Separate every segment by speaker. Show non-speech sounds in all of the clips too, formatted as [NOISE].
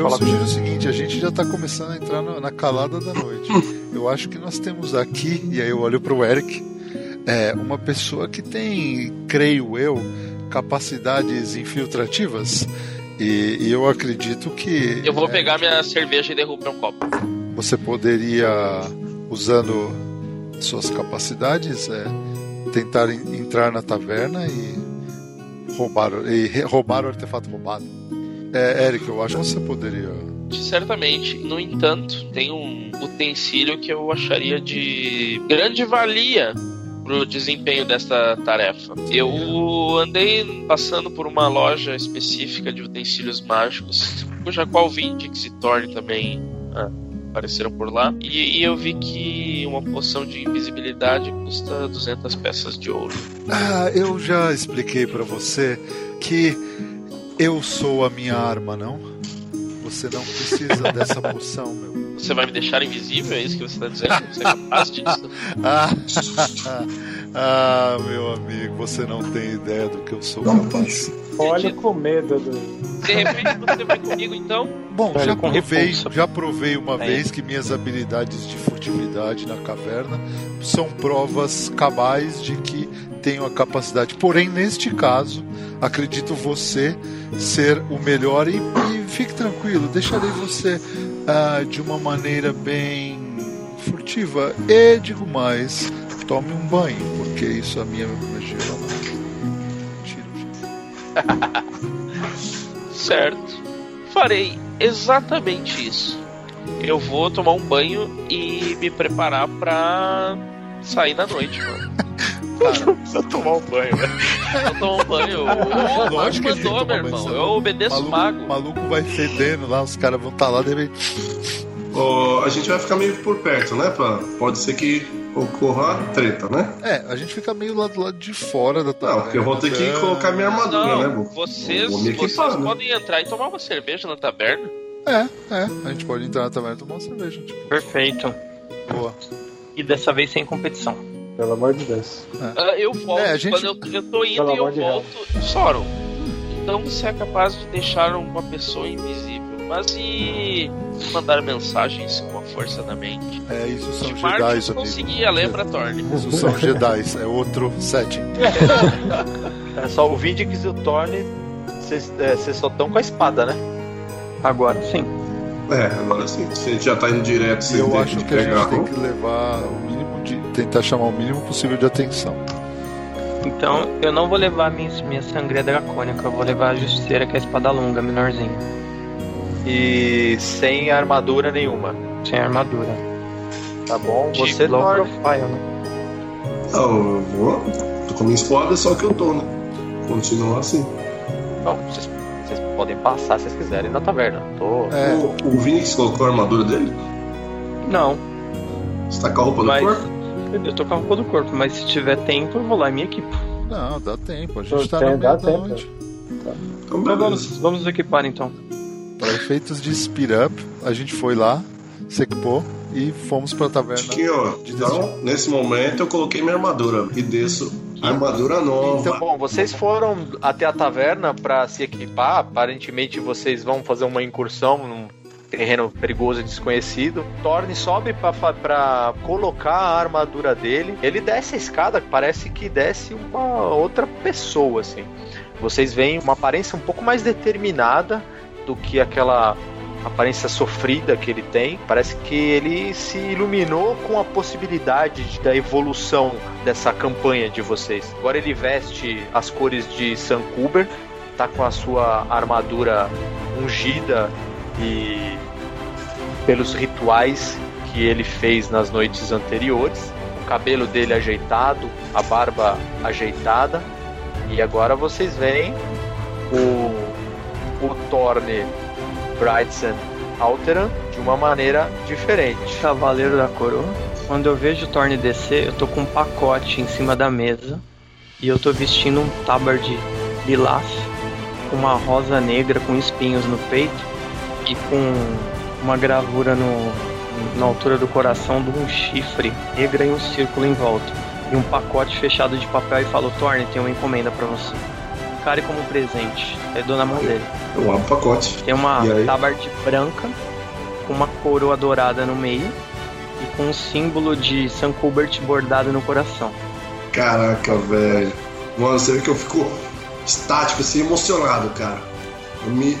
Speaker 1: Eu, sugiro o seguinte: a gente já está começando a entrar na, na calada da noite. [LAUGHS] Eu acho que nós temos aqui, e aí eu olho para o Eric, é, uma pessoa que tem, creio eu, capacidades infiltrativas. E, e eu acredito que.
Speaker 2: Eu vou
Speaker 1: é,
Speaker 2: pegar minha cerveja e derrubar um copo.
Speaker 1: Você poderia, usando suas capacidades, é, tentar en- entrar na taverna e roubar, e roubar o artefato roubado. É, Eric, eu acho que você poderia.
Speaker 2: Certamente. No entanto, tem um utensílio que eu acharia de grande valia pro desempenho desta tarefa. Eu andei passando por uma loja específica de utensílios mágicos, cuja qual Vindix e Thorn também ah, apareceram por lá, e, e eu vi que uma poção de invisibilidade custa 200 peças de ouro.
Speaker 1: Ah, eu já expliquei pra você que eu sou a minha arma, não? Você não precisa [LAUGHS] dessa poção, meu.
Speaker 2: Você vai me deixar invisível? É isso que você está dizendo? Você é capaz disso? [LAUGHS]
Speaker 1: Ah, ah, [LAUGHS] meu amigo, você não tem ideia do que eu sou capaz.
Speaker 3: Olha com medo do.
Speaker 2: De repente você vai comigo então?
Speaker 1: Bom, já provei, já provei uma
Speaker 3: É.
Speaker 1: vez que minhas habilidades de furtividade na caverna são provas cabais de que tenho a capacidade. Porém, neste caso, acredito você ser o melhor e, e fique tranquilo, deixarei você ah, de uma maneira bem furtiva. E digo mais, tome um banho, porque isso a minha magia. [LAUGHS]
Speaker 2: Certo. Farei exatamente isso. Eu vou tomar um banho e me preparar pra sair na noite, mano.
Speaker 3: Só [LAUGHS] tomar um banho, velho.
Speaker 2: Vou tomar um banho. [LAUGHS] O
Speaker 1: Lógico que
Speaker 2: mandou, meu
Speaker 1: banho,
Speaker 2: irmão.
Speaker 1: senão
Speaker 2: Eu obedeço o mago.
Speaker 1: maluco vai fedendo lá, os caras vão estar lá, de repente.
Speaker 4: Ó, a gente vai ficar meio por perto, né? Pra, pode ser que ocorra treta, né?
Speaker 1: É, a gente fica meio lá do lado de fora da
Speaker 4: Não,
Speaker 1: taverna.
Speaker 4: porque eu vou ter que
Speaker 1: né?
Speaker 4: colocar minha armadura, né?
Speaker 2: Não, vocês,
Speaker 4: vou me
Speaker 2: vocês
Speaker 4: equipar, né?
Speaker 2: podem entrar e tomar uma cerveja na taberna.
Speaker 1: É, é, a gente pode entrar na taverna e tomar uma cerveja, tipo,
Speaker 5: Perfeito.
Speaker 1: boa.
Speaker 5: E dessa vez sem competição.
Speaker 3: Pelo amor de Deus.
Speaker 2: Ah, eu volto.
Speaker 1: É, a gente-
Speaker 2: Quando eu, eu tô indo
Speaker 3: Pelo
Speaker 2: e eu volto. Soron, então você é capaz de deixar uma pessoa invisível. Mas e mandar mensagens com a força da mente?
Speaker 1: É, isso são
Speaker 2: De
Speaker 1: Jedi,
Speaker 2: eu
Speaker 1: amigo.
Speaker 2: conseguia, lembra, Thorne?
Speaker 1: Isso são Jedi, é outro setting.
Speaker 6: É só o Vindix e o Thorne, vocês é, só estão com a espada, né?
Speaker 5: Agora sim.
Speaker 4: É, agora sim. Se a gente já tá indo direto, sem
Speaker 1: eu
Speaker 4: ter
Speaker 1: acho
Speaker 4: que
Speaker 1: que a
Speaker 4: pegar
Speaker 1: gente tem que levar de. tentar chamar o mínimo possível de atenção.
Speaker 5: Então eu não vou levar minha, minha sangria dracônica, eu vou levar a justiceira, que é a espada longa, menorzinha.
Speaker 6: E sem armadura nenhuma.
Speaker 5: Sem armadura.
Speaker 6: Tá bom?
Speaker 2: Tipo,
Speaker 6: Você,
Speaker 5: Low
Speaker 6: Thorne,
Speaker 5: profile, né?
Speaker 4: Não, eu vou. Tô com a minha espada, só que eu tô, né? Continua assim.
Speaker 6: não, vocês, vocês podem passar se vocês quiserem na taverna. Tô...
Speaker 1: É,
Speaker 4: O, o Vinix colocou a armadura dele?
Speaker 5: Não,
Speaker 4: Você tá com a roupa
Speaker 5: mas
Speaker 4: do corpo?
Speaker 5: eu tô com a roupa do corpo, mas se tiver tempo eu vou lá e me equipo.
Speaker 1: não, dá tempo, a gente tá no meio
Speaker 3: dá
Speaker 1: da
Speaker 3: tempo.
Speaker 1: noite.
Speaker 4: Então,
Speaker 5: Então vamos, vamos nos equipar então.
Speaker 1: Para efeitos de speed up, a gente foi lá, se equipou e fomos pra taverna.
Speaker 4: Chiquinho,
Speaker 1: de
Speaker 4: então, nesse momento eu coloquei minha armadura e desço armadura nova.
Speaker 6: Então, bom, vocês foram até a taverna pra se equipar. Aparentemente vocês vão fazer uma incursão num terreno perigoso e desconhecido. Thorne sobe pra colocar a armadura dele. Ele desce a escada, parece que desce uma outra pessoa, assim. Vocês veem uma aparência um pouco mais determinada do que aquela aparência sofrida que ele tem. Parece que ele se iluminou com a possibilidade de- da evolução dessa campanha de vocês. Agora ele veste as cores de Sankuber, tá com a sua armadura ungida e pelos rituais que ele fez nas noites anteriores. O cabelo dele ajeitado, a barba ajeitada. E agora vocês veem o, o Thorne Brightson Alteran de uma maneira diferente.
Speaker 5: Cavaleiro da Coroa. Quando eu vejo o Thorne descer, eu tô com um pacote em cima da mesa e eu tô vestindo um tabard lilás com uma rosa negra com espinhos no peito e com uma gravura no, na altura do coração de um chifre negra e um círculo em volta. E um pacote fechado de papel e falo, Thorne, tem uma encomenda para você. Care como presente. Eu dou na mão dele.
Speaker 4: Eu abro o pacote.
Speaker 5: Tem uma
Speaker 4: E
Speaker 5: tabard branca com uma coroa dourada no meio e com um símbolo de St. Colbert bordado no coração.
Speaker 4: Caraca, velho. Mano, você vê que eu fico estático, assim, emocionado, cara. Eu me...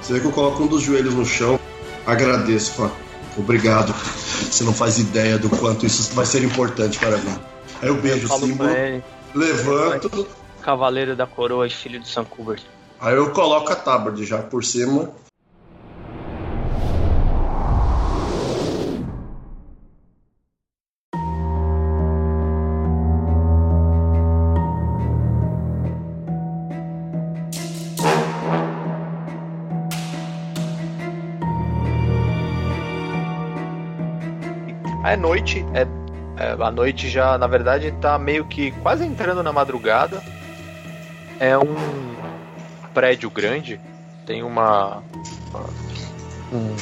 Speaker 4: Você vê que eu coloco um dos joelhos no chão. Agradeço, fã. Obrigado. Você não faz ideia do quanto isso vai ser importante para mim. Aí eu beijo o símbolo,
Speaker 5: ele,
Speaker 4: levanto,
Speaker 5: Cavaleiro da Coroa e filho de St. Colbert.
Speaker 4: aí eu coloco a tabard já por cima.
Speaker 6: É noite, é, é, a noite já, na verdade, tá meio que quase entrando na madrugada. É um prédio grande, tem uma um-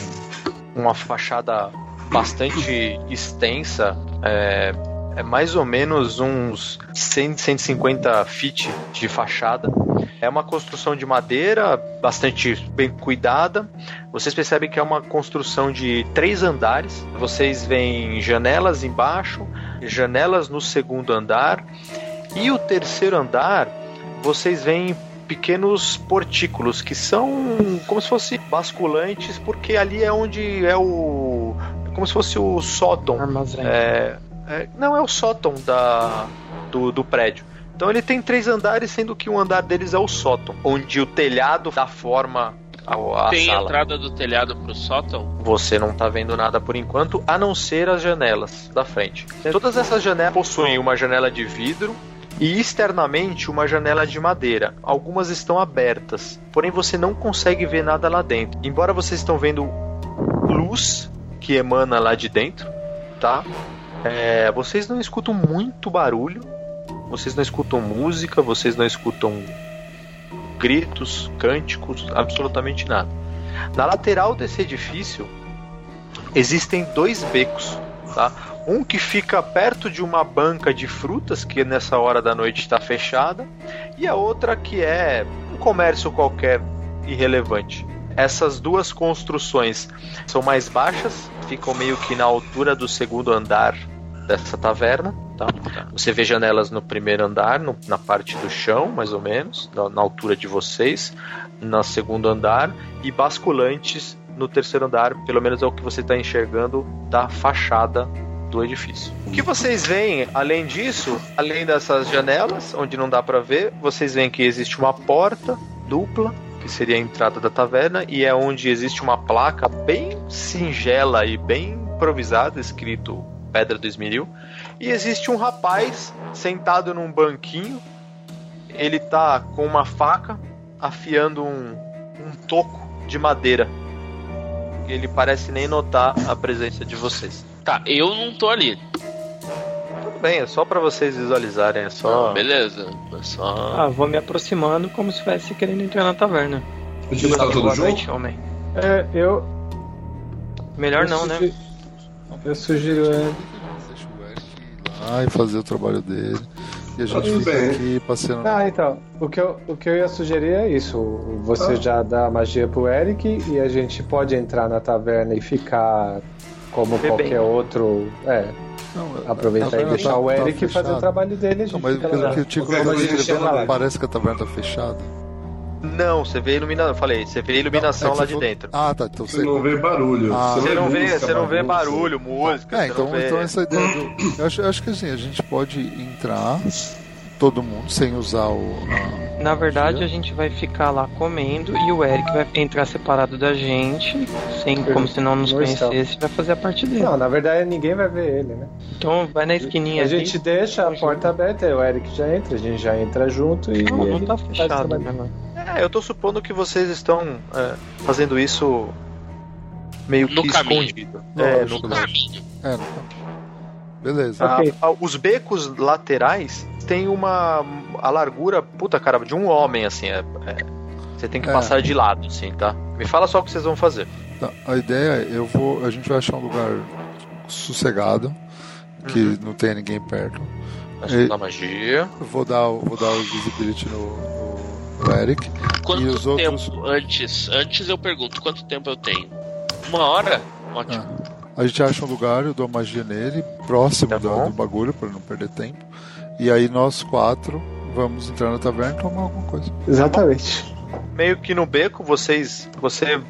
Speaker 6: uma fachada bastante extensa, é, é mais ou menos uns 100, 150 feet de fachada. É uma construção de madeira bastante bem cuidada. Vocês percebem que é uma construção de três andares. Vocês veem janelas embaixo, janelas no segundo andar. E o terceiro andar, vocês veem pequenos portículos que são como se fossem basculantes, porque ali é onde é o. como se fosse o sótão.
Speaker 5: Armazém.
Speaker 6: É, é, não é o sótão da, do, do prédio. Então ele tem três andares, sendo que um andar deles é o sótão, onde o telhado dá forma à, à
Speaker 2: Tem
Speaker 6: sala.
Speaker 2: entrada do telhado pro sótão?
Speaker 6: Você não tá vendo nada por enquanto, a não ser as janelas da frente. Todas essas janelas possuem uma janela de vidro e externamente uma janela de madeira. Algumas estão abertas, porém você não consegue ver nada lá dentro. Embora vocês estão vendo luz que emana lá de dentro, tá? É, vocês não escutam muito barulho, vocês não escutam música, vocês não escutam gritos, cânticos, absolutamente nada. Na lateral desse edifício existem dois becos, tá? Um que fica perto de uma banca de frutas que nessa hora da noite está fechada, e a outra que é um comércio qualquer irrelevante. Essas duas construções são mais baixas, ficam meio que na altura do segundo andar dessa taverna. Tá? Você vê janelas no primeiro andar, no- na parte do chão, mais ou menos, na, na altura de vocês, no segundo andar, e basculantes no terceiro andar, pelo menos é o que você está enxergando da fachada do edifício. O que vocês veem, além disso, além dessas janelas, onde não dá para ver, vocês veem que existe uma porta dupla, que seria a entrada da taverna, e é onde existe uma placa bem singela e bem improvisada, escrito Pedra do Esmeril, e existe um rapaz sentado num banquinho, ele tá com uma faca afiando um, um toco de madeira. Ele parece nem notar a presença de vocês.
Speaker 2: Tá, eu não tô ali.
Speaker 6: Tudo bem, é só pra vocês visualizarem, é só.
Speaker 2: Não, beleza. É só.
Speaker 5: Ah, vou me aproximando como se estivesse querendo entrar na taverna.
Speaker 4: O time tá todo junto?
Speaker 5: noite, homem.
Speaker 3: É, eu.
Speaker 5: Melhor
Speaker 3: eu
Speaker 5: não, né?
Speaker 3: Eu sugiro é,
Speaker 1: Deixa o Eric ir lá e fazer o trabalho dele. E a gente fica
Speaker 4: bem.
Speaker 1: aqui passeando.
Speaker 3: Ah, então. O que, eu, o que eu ia sugerir é isso. Você
Speaker 4: Ah.
Speaker 3: já dá a magia pro Eric e a gente pode entrar na taverna e ficar como
Speaker 5: Bebendo.
Speaker 3: qualquer outro. É,
Speaker 1: Não,
Speaker 3: aproveitar e deixar
Speaker 1: tá-
Speaker 3: o
Speaker 1: tá
Speaker 3: Eric fazer
Speaker 1: fechada.
Speaker 3: o trabalho dele. A gente
Speaker 1: Não, mas pelo que o Tico
Speaker 4: Qualquer
Speaker 1: tava
Speaker 4: coisa a gente
Speaker 1: descrevendo,
Speaker 3: chama lá.
Speaker 1: parece que a taverna tá fechada.
Speaker 6: Não, você vê iluminação. Eu falei, você vê iluminação
Speaker 1: É que
Speaker 6: lá
Speaker 1: você
Speaker 6: de dentro.
Speaker 1: Ah, tá. Então
Speaker 4: Você não vê barulho.
Speaker 1: Ah.
Speaker 6: Você não vê,
Speaker 4: música,
Speaker 6: você não vê barulho, música.
Speaker 1: É,
Speaker 6: você
Speaker 1: então,
Speaker 6: não vê...
Speaker 1: então essa ideia do. [COUGHS] Eu acho, eu acho que assim, a gente pode entrar, todo mundo, sem usar o. a-
Speaker 5: Na verdade, a gente vai ficar lá comendo e o Eric vai entrar separado da gente, sem, como se não nos conhecesse, e vai fazer a parte dele.
Speaker 3: Não, na verdade ninguém vai ver ele, né?
Speaker 5: Então vai na esquininha
Speaker 3: A
Speaker 5: ali.
Speaker 3: gente deixa a porta aberta, o Eric já entra, a gente já entra junto e.
Speaker 5: Não, não tá fechado, né, mano?
Speaker 6: É, eu tô supondo que vocês estão é, fazendo isso meio
Speaker 2: No
Speaker 6: que
Speaker 2: caminho.
Speaker 6: escondido. É, no
Speaker 2: No caminho.
Speaker 1: É, não. Beleza.
Speaker 6: Ah,
Speaker 3: Ok.
Speaker 6: ah, os becos laterais têm uma a largura, puta cara, de um homem assim. é- é. você tem que
Speaker 1: É.
Speaker 6: passar de lado, assim, tá? Me fala só o que vocês vão fazer.
Speaker 1: Tá, A ideia é, eu vou, a gente vai achar um lugar sossegado, que
Speaker 6: Uhum.
Speaker 1: não tenha ninguém perto.
Speaker 6: Acho
Speaker 1: E-
Speaker 6: da magia.
Speaker 1: Vou dar, o- vou dar o visibility no, no, no Eric.
Speaker 2: Quanto
Speaker 1: E os outros-
Speaker 2: tempo antes? Antes eu pergunto, quanto tempo eu tenho? Uma hora? Ótimo.
Speaker 1: Ah, a gente acha um lugar, eu dou magia nele, próximo
Speaker 6: Tá
Speaker 1: do, do bagulho, para não perder tempo. E aí nós quatro vamos entrar na taverna e tomar alguma coisa.
Speaker 3: Exatamente.
Speaker 6: Meio que no beco, vocês. Você.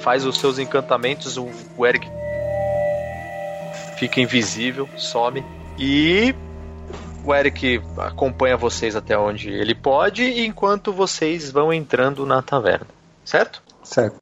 Speaker 6: Faz os seus encantamentos, o, o Eric fica invisível, some. E o Eric acompanha vocês até onde ele pode, enquanto vocês vão entrando na taverna. Certo?
Speaker 3: Certo.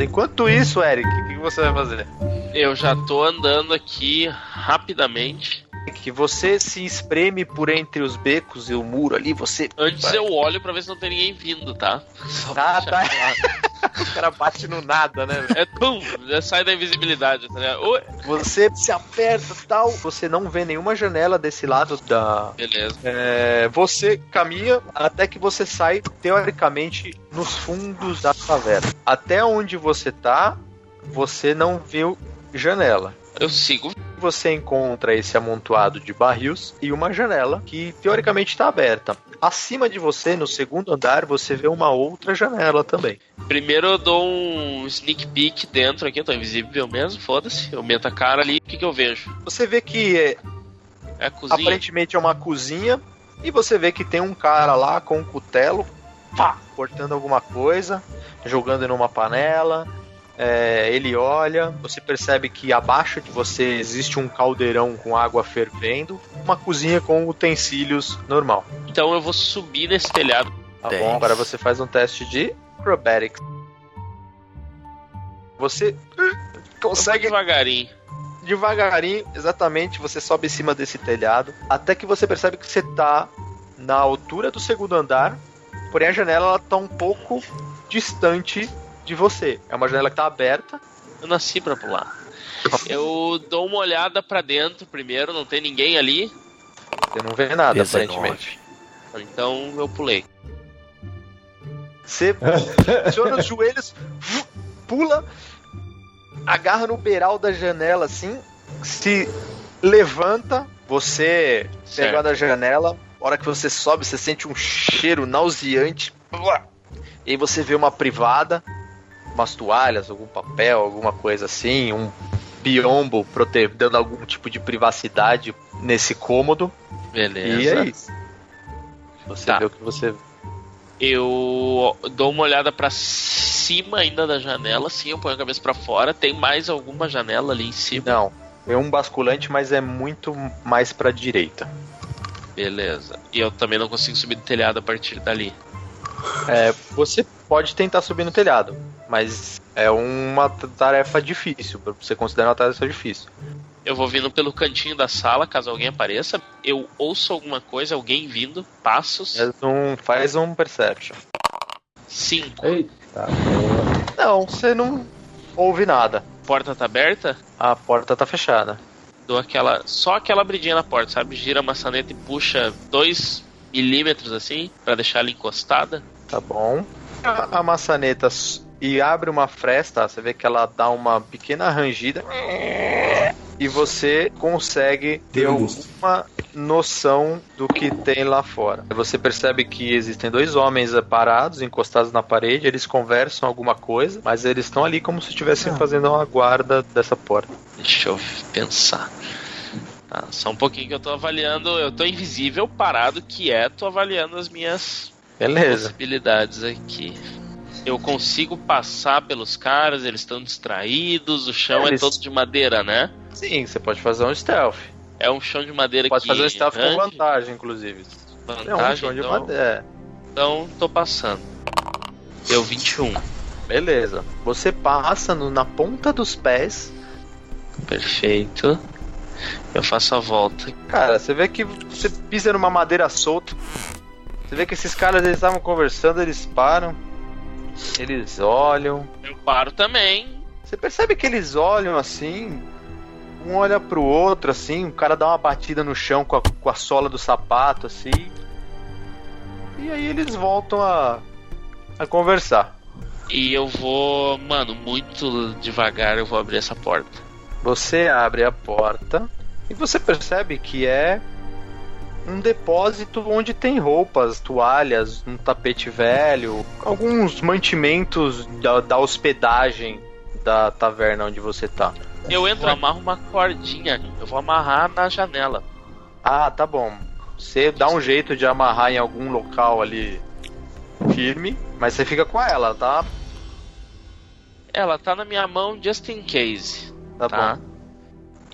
Speaker 6: Enquanto isso, Eric, o que, você vai fazer?
Speaker 2: Eu já tô andando aqui rapidamente.
Speaker 6: Que você se espreme por entre os becos e o muro ali, você.
Speaker 2: Antes eu olho pra ver se não tem ninguém vindo, tá? Só
Speaker 6: Ah, tá.
Speaker 2: claro. [LAUGHS]
Speaker 6: O cara bate no nada, né?
Speaker 2: É pum, já sai da invisibilidade, tá ligado? Oi.
Speaker 6: Você se aperta tal. Você não vê nenhuma janela desse lado da.
Speaker 2: Beleza.
Speaker 6: É, você caminha até que você sai, teoricamente, nos fundos da taverna. Até onde você tá, você não viu janela.
Speaker 2: Eu sigo.
Speaker 6: Você encontra esse amontoado de barris e uma janela que teoricamente está aberta. Acima de você, no segundo andar, você vê uma outra janela também.
Speaker 2: Primeiro eu dou um sneak peek dentro aqui, eu tô invisível mesmo, foda-se. Eu meto a cara ali, o que, que eu vejo?
Speaker 6: Você vê que é,
Speaker 2: É
Speaker 6: aparentemente é uma cozinha e você vê que tem um cara lá com um cutelo, pá, cortando alguma coisa, jogando numa panela. É, ele olha, você percebe que abaixo de você existe um caldeirão com água fervendo, uma cozinha com utensílios normal.
Speaker 2: Então eu vou subir nesse telhado.
Speaker 6: Tá
Speaker 7: Dez.
Speaker 6: bom? Agora você faz um teste de acrobatics. Você
Speaker 2: Consegue
Speaker 6: consegue
Speaker 2: devagarinho.
Speaker 6: devagarinho, exatamente, você sobe em cima desse telhado, até que você percebe que você tá na altura do segundo andar, porém a janela ela tá um pouco distante de você. É uma janela que tá aberta.
Speaker 2: Eu nasci pra pular. Eu dou uma olhada pra dentro primeiro, não tem ninguém ali.
Speaker 6: Você não vê nada,
Speaker 7: 19.
Speaker 6: aparentemente.
Speaker 2: Então eu pulei.
Speaker 6: Você aciona os joelhos, pula, agarra no beiral da janela assim, se levanta, você
Speaker 2: Certo.
Speaker 6: pega da janela, a hora que você sobe, você sente um cheiro nauseante. E aí você vê uma privada, umas toalhas, algum papel, alguma coisa assim, um biombo prote- dando algum tipo de privacidade nesse cômodo.
Speaker 2: Beleza.
Speaker 6: E é isso. Você
Speaker 2: Tá.
Speaker 6: vê o que você
Speaker 2: Eu dou uma olhada pra cima ainda da janela, sim, eu ponho a cabeça pra fora. Tem mais alguma janela ali em cima?
Speaker 6: Não, é um basculante, mas é muito mais pra direita.
Speaker 2: Beleza. E eu também não consigo subir do telhado a partir dali.
Speaker 6: É, você pode tentar subir no telhado, mas é uma tarefa difícil, você considera uma tarefa difícil.
Speaker 2: Eu vou vindo pelo cantinho da sala, caso alguém apareça. Eu ouço alguma coisa, alguém vindo, passos.
Speaker 6: Faz um, faz um perception.
Speaker 2: Cinco.
Speaker 3: Eita.
Speaker 6: Não, você não ouve nada.
Speaker 2: Porta tá aberta?
Speaker 6: A porta tá fechada.
Speaker 2: Dou aquela. Só aquela abridinha na porta, sabe? Gira a maçaneta e puxa dois milímetros assim, pra deixar ela encostada.
Speaker 6: Tá bom. A, a maçaneta e abre uma fresta, você vê que ela dá uma pequena rangida. E você consegue ter alguma noção do que tem lá fora. Você percebe que existem dois homens parados, encostados na parede, eles conversam alguma coisa, mas eles estão ali como se estivessem fazendo uma guarda dessa porta.
Speaker 2: Deixa eu pensar. Tá, só um pouquinho que eu tô avaliando. Eu tô invisível, parado, quieto, avaliando as minhas
Speaker 6: Beleza.
Speaker 2: possibilidades aqui. Eu consigo passar pelos caras, eles estão distraídos, o chão
Speaker 6: Eles-
Speaker 2: é todo de madeira, né?
Speaker 6: Sim, você pode fazer um stealth.
Speaker 2: É um chão de madeira
Speaker 6: Pode
Speaker 2: que
Speaker 6: fazer um stealth com
Speaker 2: range,
Speaker 6: vantagem, inclusive. É um
Speaker 2: vantagem,
Speaker 6: chão de
Speaker 2: então,
Speaker 6: madeira.
Speaker 2: então tô passando. Deu 21.
Speaker 6: Beleza. Você passa no- na ponta dos pés.
Speaker 2: Perfeito. Eu faço a volta.
Speaker 6: Cara, você vê que você pisa numa madeira solta. Você vê que esses caras eles estavam conversando, eles param. Eles olham.
Speaker 2: Eu paro também.
Speaker 6: Você percebe que eles olham assim. Um olha pro outro assim. O cara dá uma batida no chão com a, com a sola do sapato assim. E aí eles voltam a, a conversar.
Speaker 2: E eu vou, mano, muito devagar eu vou abrir essa porta.
Speaker 6: Você abre a porta e você percebe que é um depósito onde tem roupas, toalhas, um tapete velho, alguns mantimentos da, da hospedagem da taverna onde você tá.
Speaker 2: Eu entro, amarro uma cordinha. Eu vou amarrar na janela.
Speaker 6: Ah, tá bom. Você dá um jeito de amarrar em algum local ali firme, mas você fica com ela, tá?
Speaker 2: Ela tá na minha mão just in case.
Speaker 6: Tá,
Speaker 2: Tá.
Speaker 6: bom.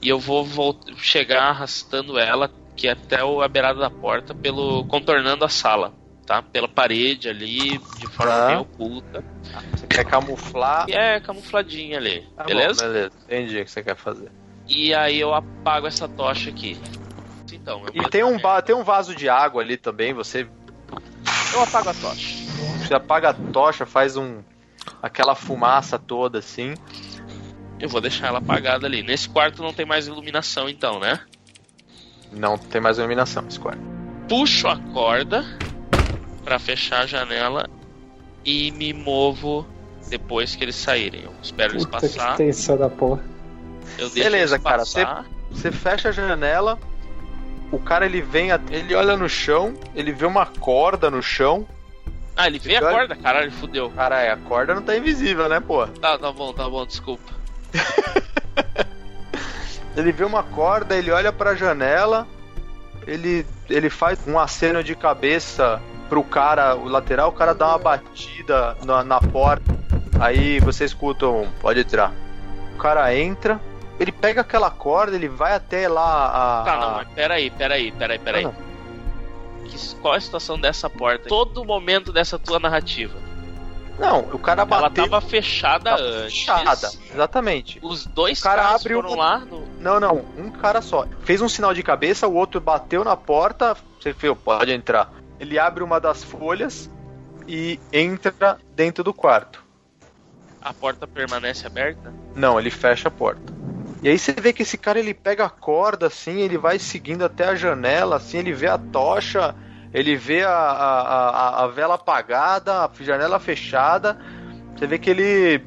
Speaker 2: E eu vou vol- chegar arrastando ela que é até o- a beirada da porta pelo contornando a sala, tá? Pela parede ali, de forma
Speaker 6: Tá.
Speaker 2: bem oculta.
Speaker 6: Você quer camuflar?
Speaker 2: E é camufladinha ali,
Speaker 6: Tá bom,
Speaker 2: beleza?
Speaker 6: beleza. Entendi o que você quer fazer.
Speaker 2: E aí eu apago essa tocha aqui. Então, eu
Speaker 6: E tem um, tem um vaso de água ali também, você.
Speaker 2: Eu apago a tocha.
Speaker 6: Você apaga a tocha, faz um aquela fumaça toda assim.
Speaker 2: Eu vou deixar ela apagada ali. Nesse quarto não tem mais iluminação, então, né?
Speaker 6: Não tem mais iluminação quarto.
Speaker 2: Puxo a corda pra fechar a janela e me movo depois que eles saírem. Eu espero eles
Speaker 3: Puta que
Speaker 2: passar.
Speaker 3: tensão da porra.
Speaker 2: Eu deixo
Speaker 6: Beleza,
Speaker 2: eles
Speaker 6: cara. Você fecha a janela, o cara ele vem, ele olha no chão, ele vê uma corda no chão.
Speaker 2: Ah, ele vê a
Speaker 6: Olha-
Speaker 2: corda? Caralho, fudeu.
Speaker 6: Caralho, a corda não tá invisível, né, pô?
Speaker 2: Tá, tá bom, tá bom, desculpa. [LAUGHS]
Speaker 6: Ele vê uma corda, ele olha pra janela, ele, ele faz um aceno de cabeça pro cara, o lateral, o cara dá uma batida na, na porta. Aí você escuta um, pode entrar. O cara entra, ele pega aquela corda, ele vai até lá a.
Speaker 2: Tá, não,
Speaker 6: a-
Speaker 2: mas peraí, peraí, peraí, peraí.
Speaker 6: Ah,
Speaker 2: Que- qual é a situação dessa porta? Todo momento dessa tua narrativa.
Speaker 6: Não, o cara
Speaker 2: Ela
Speaker 6: bateu.
Speaker 2: tava fechada
Speaker 6: tava
Speaker 2: antes.
Speaker 6: fechada, exatamente.
Speaker 2: Os dois
Speaker 6: O cara
Speaker 2: caras
Speaker 6: abre
Speaker 2: foram lá no.
Speaker 6: Não, não, um cara só. Fez um sinal de cabeça, o outro bateu na porta, você viu, pode entrar. Ele abre uma das folhas e entra dentro do quarto.
Speaker 2: A porta permanece aberta?
Speaker 6: Não, ele fecha a porta. E aí você vê que esse cara ele pega a corda assim, ele vai seguindo até a janela, assim, ele vê a tocha, ele vê a, a, a, a vela apagada, a janela fechada. Você vê que ele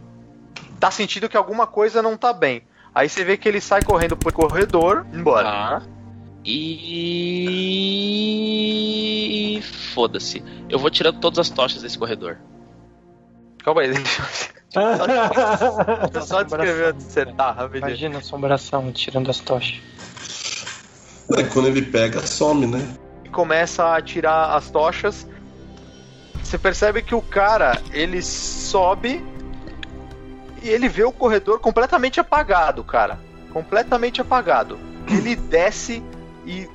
Speaker 6: tá sentindo que alguma coisa não tá bem. Aí você vê que ele sai correndo pro corredor, embora.
Speaker 2: Tá. E. Foda-se. Eu vou tirando todas as tochas desse corredor.
Speaker 6: Calma aí, deixa eu [LAUGHS] só descrever onde você tá, rapidinho.
Speaker 5: Imagina a assombração tirando as tochas.
Speaker 4: Aí quando ele pega, some, né?
Speaker 6: Começa a tirar as tochas. Você percebe que o cara ele sobe e ele vê o corredor completamente apagado, cara. Completamente apagado. Ele [CLEARS THROAT] desce e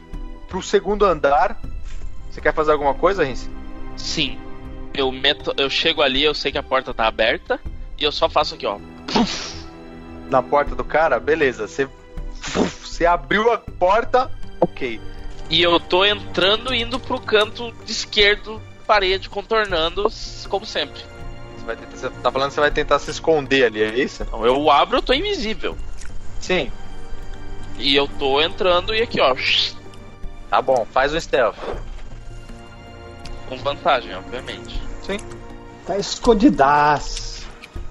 Speaker 6: pro segundo andar. Você quer fazer alguma coisa, Rince?
Speaker 2: Sim. Eu meto. Eu chego ali, eu sei que a porta tá aberta. E eu só faço aqui, ó.
Speaker 6: Na porta do cara? Beleza. Você, você abriu a porta, ok.
Speaker 2: E eu tô entrando e indo pro canto esquerdo, parede, contornando, como sempre.
Speaker 6: Você, vai tentar, você tá falando que você vai tentar se esconder ali, é isso?
Speaker 2: Então eu abro, eu tô invisível.
Speaker 6: Sim.
Speaker 2: E eu tô entrando e aqui, ó.
Speaker 6: Tá bom, faz um stealth.
Speaker 2: Com vantagem, obviamente.
Speaker 3: Tá escondidaço.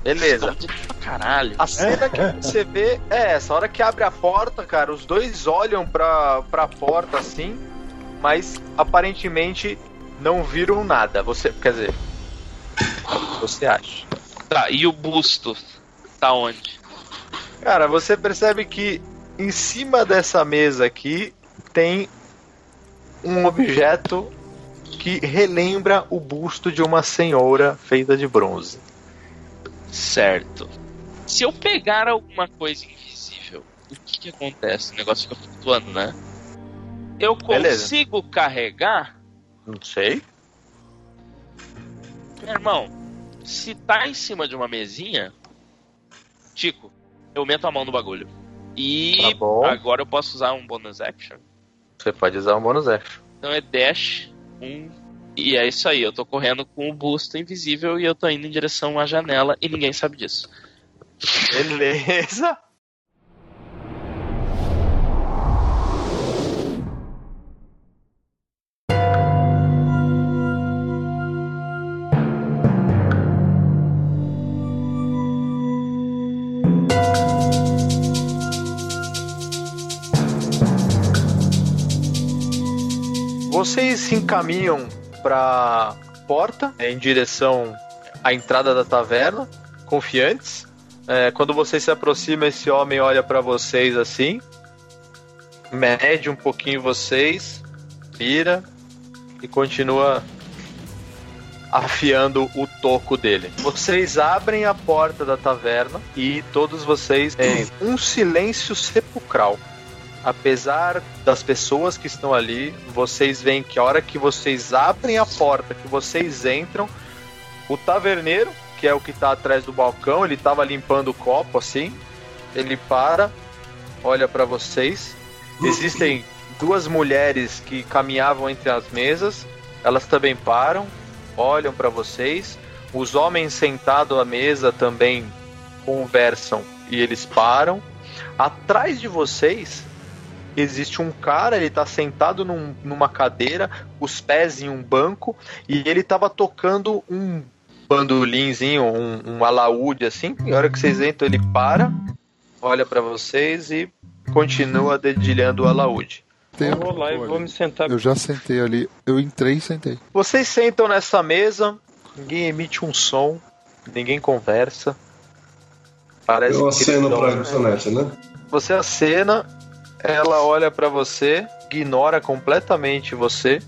Speaker 6: Beleza.
Speaker 2: Caralho.
Speaker 6: A cena que você vê é essa, a hora que abre a porta, cara, os dois olham pra, pra porta assim, mas aparentemente não viram nada. Você, quer dizer, você acha?
Speaker 2: Tá, e o busto? Tá onde?
Speaker 6: Cara, você percebe que em cima dessa mesa aqui tem um objeto que relembra o busto de uma senhora feita de bronze.
Speaker 2: Certo. Se eu pegar alguma coisa invisível, o que que acontece? O negócio fica flutuando, né? Eu
Speaker 6: Beleza.
Speaker 2: consigo carregar?
Speaker 6: Não sei.
Speaker 2: Meu irmão, Se tá em cima de uma mesinha, Tico, eu meto a mão no bagulho. E
Speaker 6: Tá
Speaker 2: agora eu posso usar um bonus action.
Speaker 6: Você pode usar um bônus action.
Speaker 2: Então é dash, um. E é isso aí, eu tô correndo com o busto invisível e eu tô indo em direção à janela e ninguém sabe disso.
Speaker 6: Beleza. Vocês se encaminham para porta em direção à entrada da taverna, confiantes. É, quando você se aproxima, esse homem olha pra vocês assim, mede um pouquinho vocês, vira e continua afiando o toco dele. Vocês abrem a porta da taverna e todos vocês têm um silêncio sepulcral. Apesar das pessoas que estão ali, vocês veem que a hora que vocês abrem a porta, que vocês entram, o taverneiro, que é o que tá atrás do balcão, ele tava limpando o copo assim. Ele para, olha para vocês. Existem duas mulheres que caminhavam entre as mesas. Elas também param, olham para vocês. Os homens sentados à mesa também conversam e eles param. Atrás de vocês existe um cara, ele tá sentado num- numa cadeira, os pés em um banco, e ele tava tocando um bandolinzinho, um, um alaúde assim. E a hora que vocês entram, ele para, olha pra vocês e continua dedilhando o alaúde.
Speaker 1: Tem
Speaker 5: Eu vou lá e vou me sentar.
Speaker 1: Eu já sentei ali. Eu entrei e sentei.
Speaker 6: Vocês sentam nessa mesa, ninguém emite um som, ninguém conversa. Parece
Speaker 4: Eu
Speaker 6: que
Speaker 4: aceno pra garçonete, né?
Speaker 6: Você acena, ela olha pra você, ignora completamente você.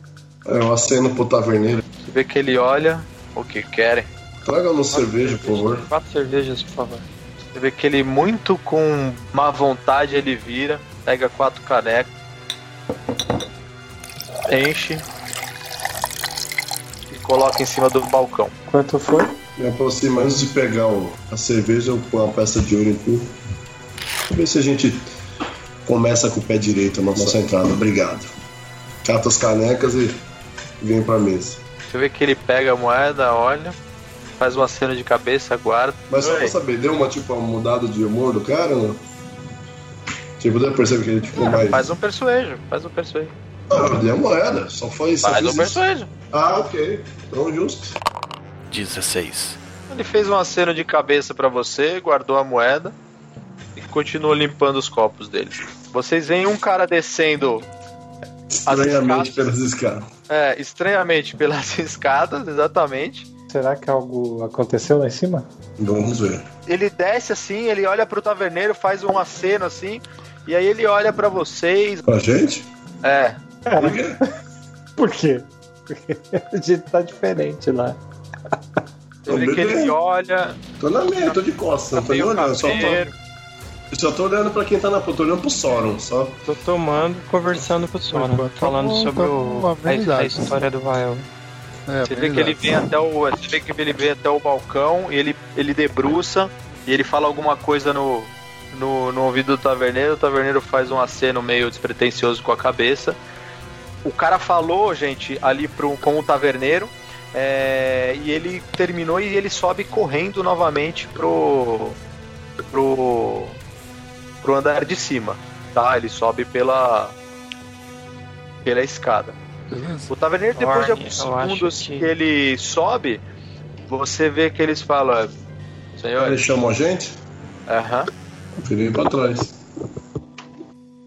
Speaker 4: Eu aceno pro taverneiro.
Speaker 6: Você vê que ele olha o que querem.
Speaker 4: Traga-nos cerveja, por favor.
Speaker 5: Quatro cervejas, por favor.
Speaker 6: Você vê que ele muito com má vontade ele vira, pega quatro canecas, enche e coloca em cima do balcão.
Speaker 3: Quanto foi?
Speaker 4: Me aproximo antes de pegar o- a cerveja, eu ponho uma peça de ouro em tudo. Vamos ver se a gente começa com o pé direito a nossa entrada. Obrigado. Cata as canecas e vem pra mesa.
Speaker 6: Você vê que ele pega a moeda, olha, faz uma cena de cabeça, guarda.
Speaker 4: Mas só
Speaker 6: Oi.
Speaker 4: pra saber, deu uma tipo uma mudada de humor do cara ou não? Tipo, deu pra perceber que ele ficou mais.
Speaker 6: Faz um persuejo, faz um persuejo.
Speaker 4: Ah, deu moeda. Só foi só
Speaker 6: Faz um
Speaker 4: isso.
Speaker 6: persuejo.
Speaker 4: Ah, ok. Então justo.
Speaker 8: 16.
Speaker 6: Ele fez uma cena de cabeça pra você, guardou a moeda e continua limpando os copos dele. Vocês veem um cara descendo
Speaker 4: Estranhamente
Speaker 6: escadas.
Speaker 4: pelas escadas.
Speaker 6: é, estranhamente pelas [LAUGHS] escadas, exatamente.
Speaker 3: Será que algo aconteceu lá em cima?
Speaker 4: Vamos ver.
Speaker 6: Ele desce assim, ele olha pro taverneiro, faz um aceno assim, e aí ele olha pra vocês.
Speaker 4: Com a gente?
Speaker 6: É,
Speaker 4: Por quê? [LAUGHS]
Speaker 3: Por quê? Porque [LAUGHS] a gente tá diferente lá.
Speaker 6: você vê que ele olha,
Speaker 4: Tô na minha, tô de costas, não tô nem
Speaker 6: meio
Speaker 4: olhando. Só tô. Eu só tô olhando pra quem tá na tô olhando pro Soron, só.
Speaker 5: Tô tomando conversando com o Sora,
Speaker 1: Enquanto
Speaker 5: falando
Speaker 1: tá
Speaker 5: sobre
Speaker 1: uma
Speaker 5: o, a, a história do Vael.
Speaker 1: É,
Speaker 6: Você vê que ele vem até o. Você vê que ele vem até o balcão e ele, ele debruça e ele fala alguma coisa no, no, no ouvido do taverneiro. O taverneiro faz um aceno meio despretensioso com a cabeça. O cara falou, gente, ali pro, com o taverneiro. é, e ele terminou e ele sobe correndo novamente pro. pro. Pro andar de cima. Tá? Ele sobe pela. pela escada.
Speaker 1: Beleza.
Speaker 6: O taverneiro, depois de alguns segundos
Speaker 5: que-
Speaker 6: que... ele sobe, você vê que eles falam:
Speaker 4: Eles
Speaker 6: Senhores,
Speaker 4: chamam a gente?
Speaker 6: aham,
Speaker 4: Virei pra trás.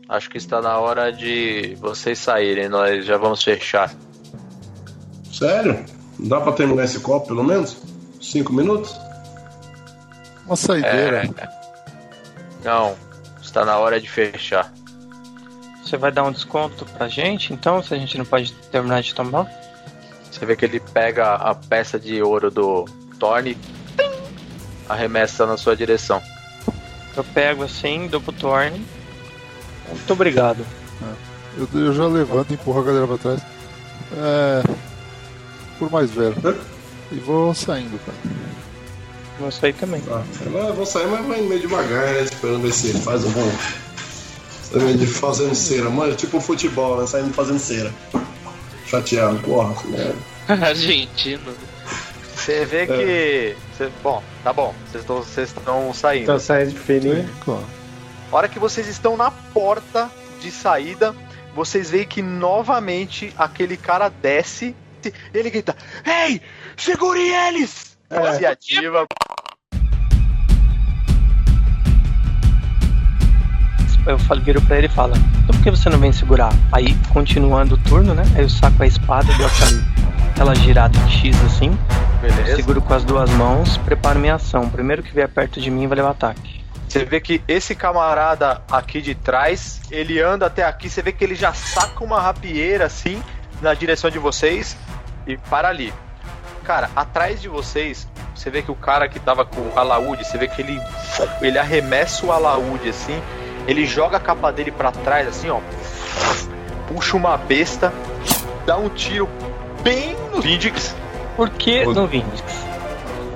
Speaker 6: acho que está na hora de vocês saírem, nós já vamos fechar.
Speaker 4: Sério? Não dá pra terminar esse copo, pelo menos? Cinco minutos?
Speaker 1: Uma saideira.
Speaker 6: É, não, está na hora de fechar.
Speaker 5: Você vai dar um desconto pra gente, então, se a gente não pode terminar de tomar?
Speaker 6: Você vê que ele pega a peça de ouro do Thorne e arremessa na sua direção.
Speaker 5: Eu pego assim, dou pro Thorne. Muito obrigado.
Speaker 1: Eu, eu já levanto e empurro a galera pra trás. É. Por mais velho. E vou saindo, cara.
Speaker 5: Vou sair também.
Speaker 4: Tá. Eu vou sair, mas vai meio devagar, né? Esperando ver se faz um bom. Saindo de fazendo cera, mano, tipo futebol, né? Saindo fazendo cera. Chateado, porra? [LAUGHS]
Speaker 2: Argentino.
Speaker 6: Você vê que. cê- bom, tá bom. Vocês estão- Vocês estão saindo.
Speaker 3: Então saindo de fininho.
Speaker 6: A hora que vocês estão na porta de saída, vocês veem que novamente aquele cara desce. Ele grita: Ei, segure eles!
Speaker 3: É.
Speaker 6: Se ativa.
Speaker 5: Eu falo, viro pra ele e falo, então por que você não vem segurar? Aí, continuando o turno, né? Aí eu saco a espada, dou aquela, aquela girada de X assim,
Speaker 6: Beleza.
Speaker 5: seguro com as duas mãos, preparo minha ação. Primeiro que vier perto de mim vai levar ataque.
Speaker 6: Você vê que esse camarada aqui de trás, ele anda até aqui, você vê que ele já saca uma rapieira assim na direção de vocês e para ali. Cara, atrás de vocês, você vê que o cara que tava com o alaúde, você vê que ele ele arremessa o alaúde assim, ele joga a capa dele pra trás assim, ó. Puxa uma besta, dá um tiro bem no Vindix.
Speaker 5: Por que no Vindix?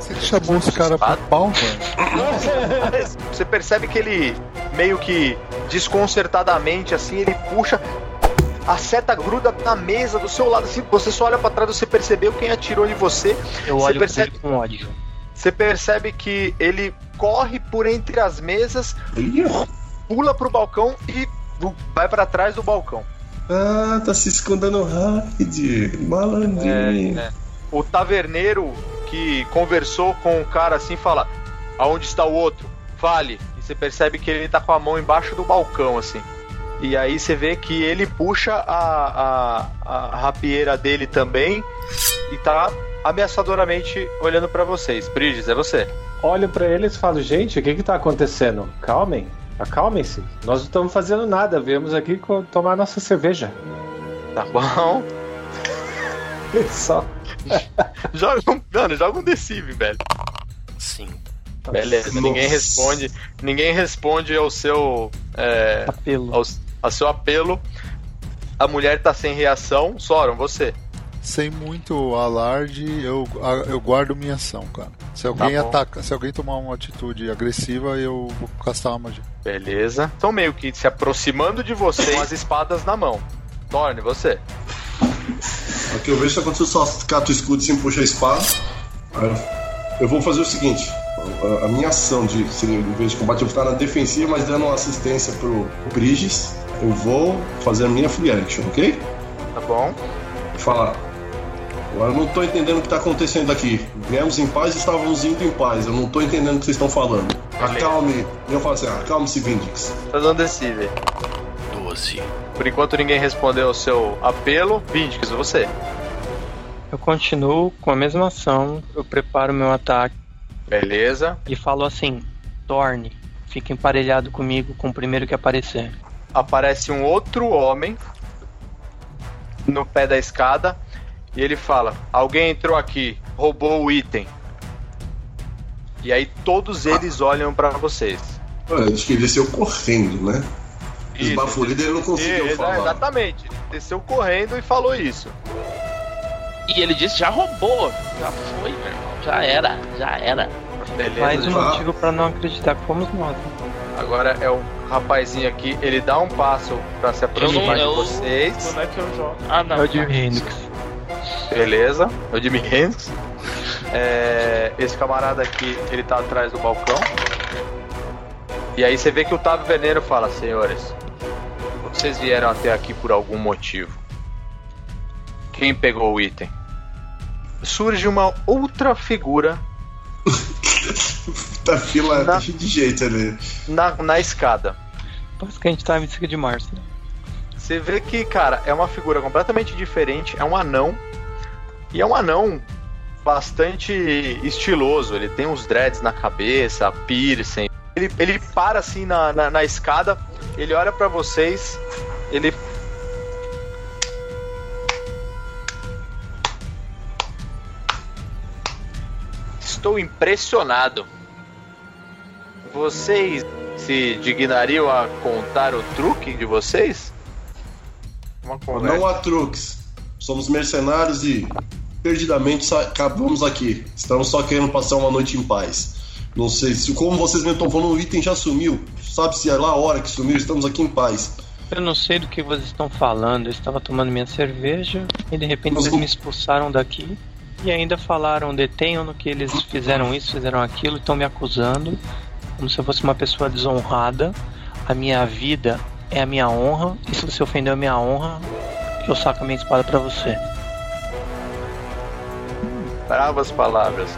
Speaker 1: Você chamou os caras pro pau, mano? [LAUGHS]
Speaker 6: Você percebe que ele meio que desconcertadamente assim, ele puxa a seta gruda na mesa do seu lado assim, você só olha pra trás, você percebeu quem atirou em você.
Speaker 5: Eu
Speaker 6: Você
Speaker 5: olho pra
Speaker 6: percebe-
Speaker 5: com ódio.
Speaker 6: Você percebe que ele corre por entre as mesas,
Speaker 4: Ih,
Speaker 6: pula pro balcão e vai pra trás do balcão.
Speaker 4: Ah, tá se escondendo rápido. Malandrinho.
Speaker 6: É, é. O taverneiro que conversou com o cara assim fala: Aonde está o outro? Fale. E você percebe que ele tá com a mão embaixo do balcão, assim. E aí você vê que ele puxa a, a, a rapieira dele também e tá ameaçadoramente olhando pra vocês. Bridges, é você.
Speaker 3: Olho pra eles e falo, gente, o que que tá acontecendo? Calmem, acalmem-se. Nós não estamos fazendo nada, viemos aqui tomar nossa cerveja.
Speaker 6: Tá bom? [LAUGHS]
Speaker 3: Só. [LAUGHS]
Speaker 6: joga um, mano, joga um deceive, velho.
Speaker 5: Sim.
Speaker 6: Beleza,
Speaker 4: Nossa.
Speaker 6: ninguém responde. Ninguém responde ao seu. É,
Speaker 5: Apelo.
Speaker 6: ao, ao seu apelo. A mulher tá sem reação. Soron, você.
Speaker 1: Sem muito alarde, eu, eu guardo minha ação, cara. Se alguém
Speaker 6: Tá
Speaker 1: ataca, se alguém tomar uma atitude agressiva, eu vou castar uma magia.
Speaker 6: Beleza. Estão meio que se aproximando de você com as espadas na mão. Thorne, você.
Speaker 4: Aqui eu vejo se aconteceu só cata o escudo sem puxa a espada. Eu- vou fazer o seguinte: a, minha ação de seria, em vez de combate, eu vou ficar na defensiva, mas dando uma assistência pro Briges. Eu vou fazer a minha free action, ok?
Speaker 6: Tá bom?
Speaker 4: Vou falar. Agora eu não tô entendendo o que tá acontecendo aqui. Viemos em paz e estávamos indo em paz. Eu não tô entendendo o que vocês estão falando. Acalme. Eu falo assim: acalme-se, Vindix.
Speaker 6: Fazendo um deceive.
Speaker 9: 12.
Speaker 6: Por enquanto ninguém respondeu ao seu apelo. Vindix, você.
Speaker 5: Eu continuo com a mesma ação, eu preparo meu ataque
Speaker 6: Beleza.
Speaker 5: e falo assim: Torne, fica emparelhado comigo com o primeiro que aparecer.
Speaker 6: aparece um outro homem no pé da escada e ele fala: Alguém entrou aqui, roubou o item. E aí todos eles olham pra vocês.
Speaker 4: Olha, acho que ele desceu correndo, né? Esbaforido ele não conseguiu falar.
Speaker 6: Exatamente. Ele desceu correndo e falou isso.
Speaker 2: E ele disse, já roubou. Já foi, meu irmão. Já era, já era.
Speaker 6: Beleza.
Speaker 5: Mais um
Speaker 4: Ah.
Speaker 5: motivo pra não acreditar que fomos nós. né?
Speaker 6: Agora é o rapazinho aqui, ele dá um passo pra se aproximar de
Speaker 2: Eu-
Speaker 6: vocês.
Speaker 2: Como é que eu? Ah, não.
Speaker 5: É o Jimi Hendrix.
Speaker 6: Beleza, é o Jimmy Hendrix. É, esse camarada aqui, ele tá atrás do balcão. E aí você vê que o Tavo Veneno fala, senhores, vocês vieram até aqui por algum motivo. Quem pegou o item? Surge uma outra figura [LAUGHS]
Speaker 4: Tá fila
Speaker 6: Na-
Speaker 4: de jeito ali.
Speaker 6: na, na escada.
Speaker 5: Parece que a gente tá em Música de Março. Né?
Speaker 6: Você vê que, cara, é uma figura completamente diferente, é um anão. E é um anão bastante estiloso. Ele tem uns dreads na cabeça, piercing. Ele, ele para assim na, na, na escada, ele olha pra vocês, ele. Estou impressionado. Vocês se dignariam a contar o truque de vocês?
Speaker 4: Não há truques. Somos mercenários e perdidamente acabamos aqui. Estamos só querendo passar uma noite em paz. Não sei se, como vocês me estão falando, o item já sumiu. Sabe se é lá a hora que sumiu? Estamos aqui em paz.
Speaker 5: Eu não sei do que vocês estão falando. Eu estava tomando minha cerveja e de repente
Speaker 4: Mas
Speaker 5: vocês
Speaker 4: o-
Speaker 5: me expulsaram daqui. E ainda falaram, detenham no que eles fizeram isso, fizeram aquilo, estão me acusando. Como se eu fosse uma pessoa desonrada. A minha vida é a minha honra. E se você ofendeu a minha honra, eu saco a minha espada pra você.
Speaker 10: Bravas palavras.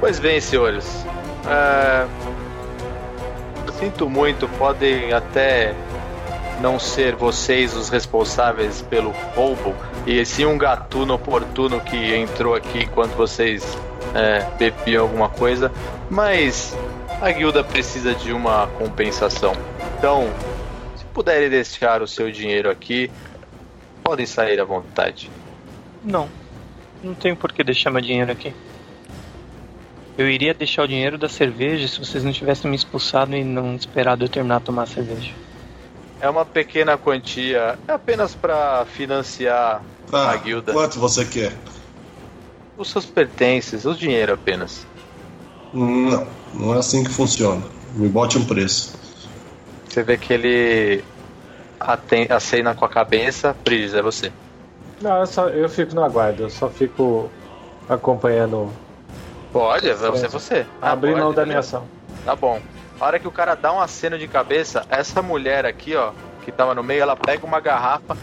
Speaker 10: Pois bem, senhores. É, Sinto muito, podem até não ser vocês os responsáveis pelo roubo, e sim um gatuno oportuno que entrou aqui enquanto vocês é, bebiam alguma coisa, mas a guilda precisa de uma compensação. Então, se puderem deixar o seu dinheiro aqui, podem sair à vontade.
Speaker 5: Não. Não tenho por que deixar meu dinheiro aqui. Eu iria deixar o dinheiro da cerveja se vocês não tivessem me expulsado e não esperado eu terminar de tomar a cerveja.
Speaker 10: É uma pequena quantia, é apenas para financiar
Speaker 4: Ah,
Speaker 10: a guilda.
Speaker 4: quanto você quer?
Speaker 10: Os seus pertences, o dinheiro apenas.
Speaker 4: Não, não é assim que funciona. Me bote um preço.
Speaker 10: Você vê que ele acena com a cabeça. Bridges, é você.
Speaker 3: Não, eu, só, eu fico no aguardo, eu só fico acompanhando,
Speaker 10: Pode, é você, é você. Ah,
Speaker 3: abrir mão da minha ação.
Speaker 10: Tá bom. A hora que o cara dá um aceno de cabeça, essa mulher aqui, ó, que tava no meio, ela pega uma garrafa,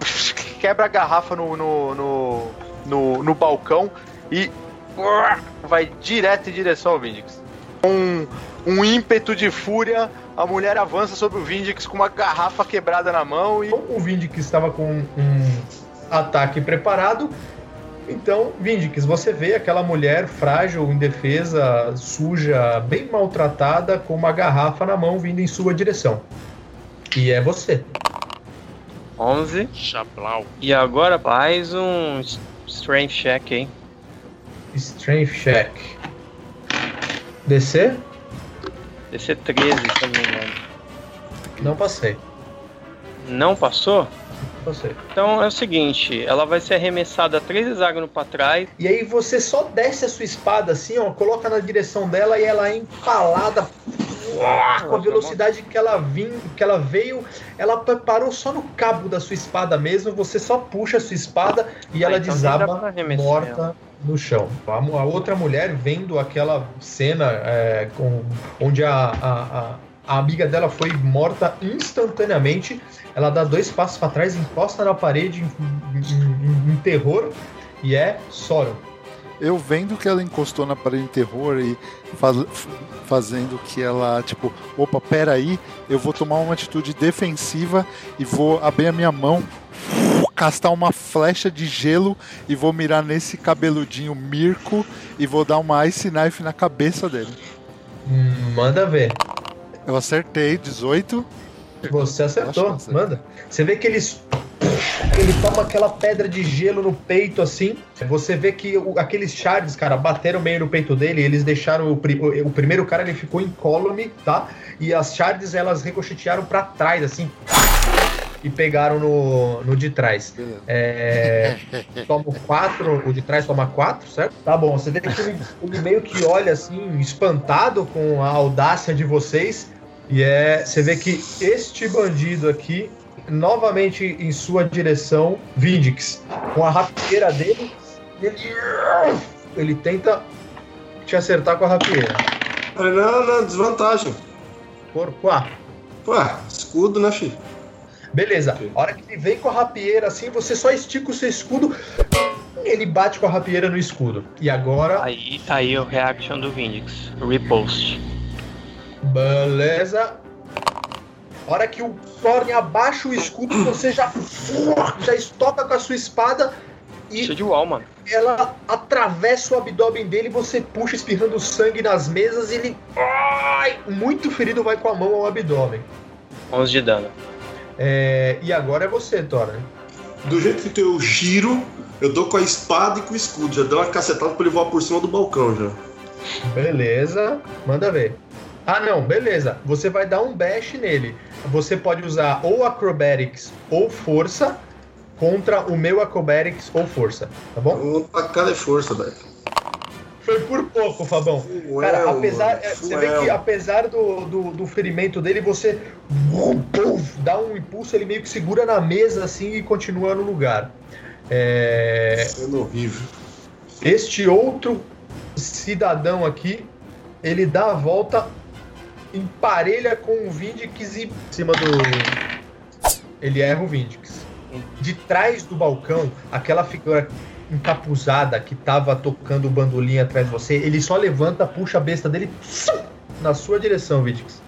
Speaker 10: [LAUGHS] quebra a garrafa no, no, no, no, no balcão e [LAUGHS] vai direto em direção ao Vindix. Um, um ímpeto de fúria, a mulher avança sobre o Vindix com uma garrafa quebrada na mão e.
Speaker 6: O Vindix estava com um ataque preparado. Então, Vindix, você vê aquela mulher frágil, indefesa, suja, bem maltratada, com uma garrafa na mão vindo em sua direção. E é você.
Speaker 5: 11.
Speaker 2: Chablau.
Speaker 5: E agora faz um strength check, hein?
Speaker 6: Strength check. DC?
Speaker 5: DC 13, se não me engano.
Speaker 6: Não passei.
Speaker 5: Não passou?
Speaker 6: Passei.
Speaker 5: Então é o seguinte, ela vai ser arremessada três hexágonos pra trás.
Speaker 6: E aí você só desce a sua espada assim, ó, coloca na direção dela e ela é empalada uá, com a velocidade que ela vim, que ela veio, ela pa- parou só no cabo da sua espada mesmo, você só puxa a sua espada e
Speaker 5: Ah,
Speaker 6: ela
Speaker 5: então
Speaker 6: desaba morta
Speaker 5: ela.
Speaker 6: no chão. A, a outra mulher vendo aquela cena é, com, onde a, a, a, a amiga dela foi morta instantaneamente, ela dá dois passos para trás, encosta na parede em, em- em- em terror e é Soron.
Speaker 1: Eu vendo que ela encostou na parede em terror e faz- fazendo que ela, tipo, opa, peraí, eu vou tomar uma atitude defensiva e vou abrir a minha mão, castar uma flecha de gelo e vou mirar nesse cabeludinho Mirko e vou dar uma Ice Knife na cabeça dele.
Speaker 6: Hum, Manda ver.
Speaker 1: Eu acertei, 18.
Speaker 6: Você acertou, manda. Você vê que eles. Ele toma aquela pedra de gelo no peito assim. Você vê que o- aqueles shards, cara, bateram meio no peito dele. Eles deixaram o, pri- o- o primeiro cara, ele ficou incólume, tá? E as shards elas ricochetearam pra trás, assim. E pegaram no, no de trás. É, [LAUGHS] toma quatro, o de trás toma quatro, certo? Tá bom, você vê que ele, ele meio que olha assim, espantado com a audácia de vocês. E é, você vê que este bandido aqui, novamente em sua direção, Vindix, com a rapieira dele, ele, ele tenta te acertar com a rapieira.
Speaker 4: Falei, Não, não, desvantagem.
Speaker 6: Por quá.
Speaker 4: Ué, escudo, né, filho?
Speaker 6: Beleza. A hora que ele vem com a rapieira assim, você só estica o seu escudo, ele bate com a rapieira no escudo. E agora,
Speaker 5: Aí, aí o reaction do Vindix. Repost.
Speaker 6: Beleza. A hora que o Thorne abaixa o escudo, você já já estoca com a sua espada e
Speaker 5: Isso de wall, mano.
Speaker 6: ela atravessa o abdômen dele, você puxa espirrando sangue nas mesas e ele, ai, muito ferido, vai com a mão ao abdômen.
Speaker 5: 11 de dano.
Speaker 6: É, e agora é você, Thorne.
Speaker 4: Do jeito que eu giro, eu dou com a espada e com o escudo. Já deu uma cacetada pra ele voar por cima do balcão já.
Speaker 6: Beleza, manda ver. Ah, não, beleza. Você vai dar um bash nele. Você pode usar ou acrobatics ou força contra o meu Acrobatics ou Força, tá bom?
Speaker 4: Tacar de força, velho.
Speaker 6: Foi por pouco, Fabão. Cara, apesar, é, você vê que apesar do, do, do ferimento dele, você dá um impulso, ele meio que segura na mesa assim e continua no lugar. É,
Speaker 4: Sendo horrível.
Speaker 6: Este outro cidadão aqui, ele dá a volta, emparelha com o Vindix e em cima do. Ele erra o Vindix. De trás do balcão, aquela figura encapuzada que tava tocando o bandolim atrás de você, ele só levanta, puxa a besta dele na sua direção, Vindix.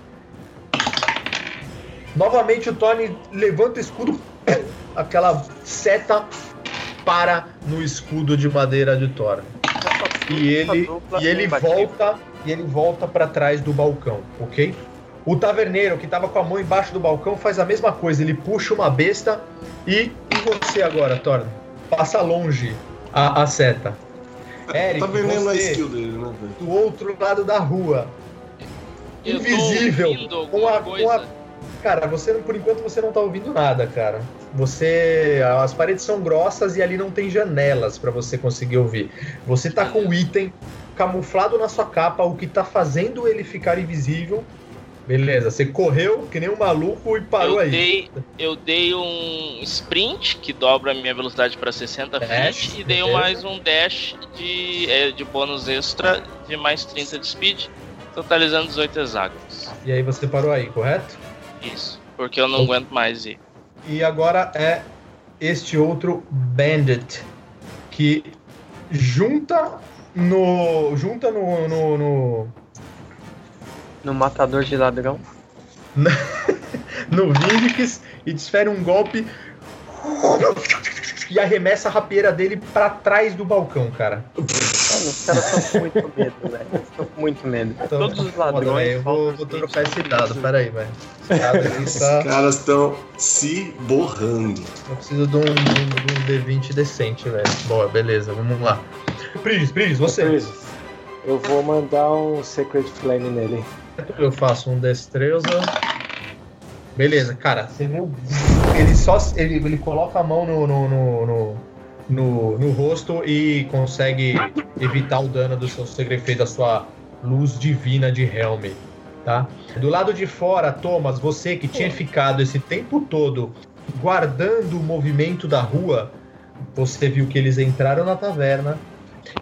Speaker 6: Novamente o Tony levanta o escudo, [COUGHS] aquela seta para no escudo de madeira de Thor. E ele, e ele volta e ele volta para trás do balcão, ok? O taverneiro que tava com a mão embaixo do balcão faz a mesma coisa, ele puxa uma besta e, e você agora, Thor? Passa longe a, a seta. Eric,
Speaker 4: tá vendendo a skill dele, né,
Speaker 6: do outro lado da rua,
Speaker 2: Eu
Speaker 6: invisível, com a, com a-. Cara, você por enquanto você não tá ouvindo nada, cara. Você, as paredes são grossas e ali não tem janelas pra você conseguir ouvir. Você tá com o item camuflado na sua capa, o que tá fazendo ele ficar invisível. Beleza, você correu que nem um maluco e parou
Speaker 2: eu
Speaker 6: aí.
Speaker 2: Dei, eu dei um sprint que dobra a minha velocidade para 60
Speaker 6: Dash,
Speaker 2: feet e dei
Speaker 6: beleza.
Speaker 2: mais um dash de, é, de bônus extra de mais 30 de speed, totalizando 18 hexágonos.
Speaker 6: E aí você parou aí, correto?
Speaker 2: Isso, porque eu não aguento mais ir.
Speaker 6: E agora é este outro Bandit que junta no junta no, no, no
Speaker 5: No matador de ladrão. [LAUGHS]
Speaker 6: no Vindix e desfere um golpe e arremessa a rapieira dele pra trás do balcão, cara.
Speaker 5: Mano, os caras estão com muito medo, velho. Estão com muito medo.
Speaker 6: Então,
Speaker 5: Todos os ladrões.
Speaker 6: Eu vou, vou trocar esse dado, peraí, velho. Esse dado aí
Speaker 4: Os
Speaker 6: tá.
Speaker 4: caras estão se borrando.
Speaker 6: Eu preciso de um, de um, de um D20 decente, velho. Boa, beleza, vamos lá. Pris, Pris, você.
Speaker 3: Chris, Eu vou mandar um Secret Flame nele.
Speaker 6: Eu faço um destreza. Beleza, cara, você viu? Ele só. Ele, ele coloca a mão no, no, no, no, no- no rosto e consegue evitar o dano do seu segredo da sua luz divina de Helm. Tá? Do lado de fora, Thomas, você que tinha ficado esse tempo todo guardando o movimento da rua, você viu que eles entraram na taverna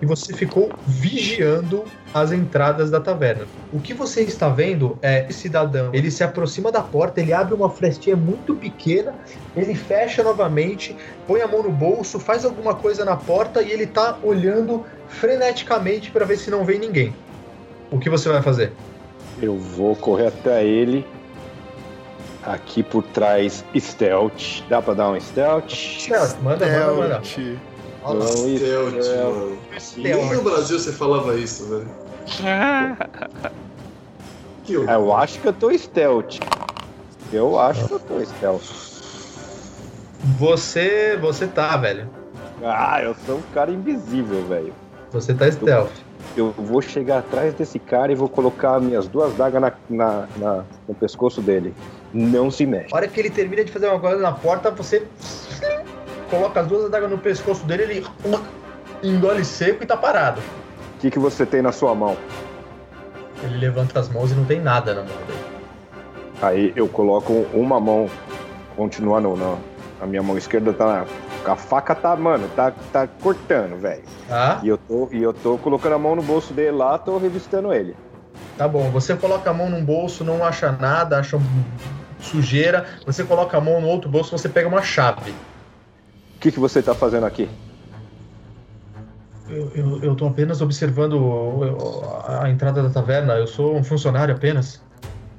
Speaker 6: e você ficou vigiando as entradas da taverna. O que você está vendo é esse cidadão. Ele se aproxima da porta, ele abre uma frestinha muito pequena, ele fecha novamente, põe a mão no bolso, faz alguma coisa na porta e ele tá olhando freneticamente para ver se não vem ninguém. O que você vai fazer?
Speaker 11: Eu vou correr até ele. Aqui por trás, stealth. Dá pra dar um stealth?
Speaker 6: Stealth, manda, manda, manda.
Speaker 1: Stealth.
Speaker 4: Stealth. mano. Nem no Brasil você falava isso, velho. [LAUGHS] Que
Speaker 11: Ah, Eu acho que eu tô stealth. Eu acho que eu tô stealth.
Speaker 6: Você, você tá, velho.
Speaker 11: Ah, eu sou um cara invisível, velho.
Speaker 6: Você tá stealth.
Speaker 11: Eu vou chegar atrás desse cara e vou colocar minhas duas dagas na, na- na- no pescoço dele. Não se mexe.
Speaker 6: A hora que ele termina de fazer uma coisa na porta, você coloca as duas adagas no pescoço dele, ele engole seco e tá parado.
Speaker 11: O que, que você tem na sua mão?
Speaker 6: Ele levanta as mãos e não tem nada na mão dele.
Speaker 11: Aí eu coloco uma mão, continuando, na, a minha mão esquerda tá na. A faca tá, mano, tá, tá cortando, velho.
Speaker 6: Tá?
Speaker 11: E eu tô, e eu tô colocando a mão no bolso dele lá, tô revistando ele.
Speaker 6: Tá bom. Você coloca a mão num bolso, não acha nada, acha sujeira. Você coloca a mão no outro bolso, você pega uma chave.
Speaker 11: O que, que você tá fazendo aqui?
Speaker 6: Eu, tô apenas observando a entrada da taverna. Eu sou um funcionário apenas.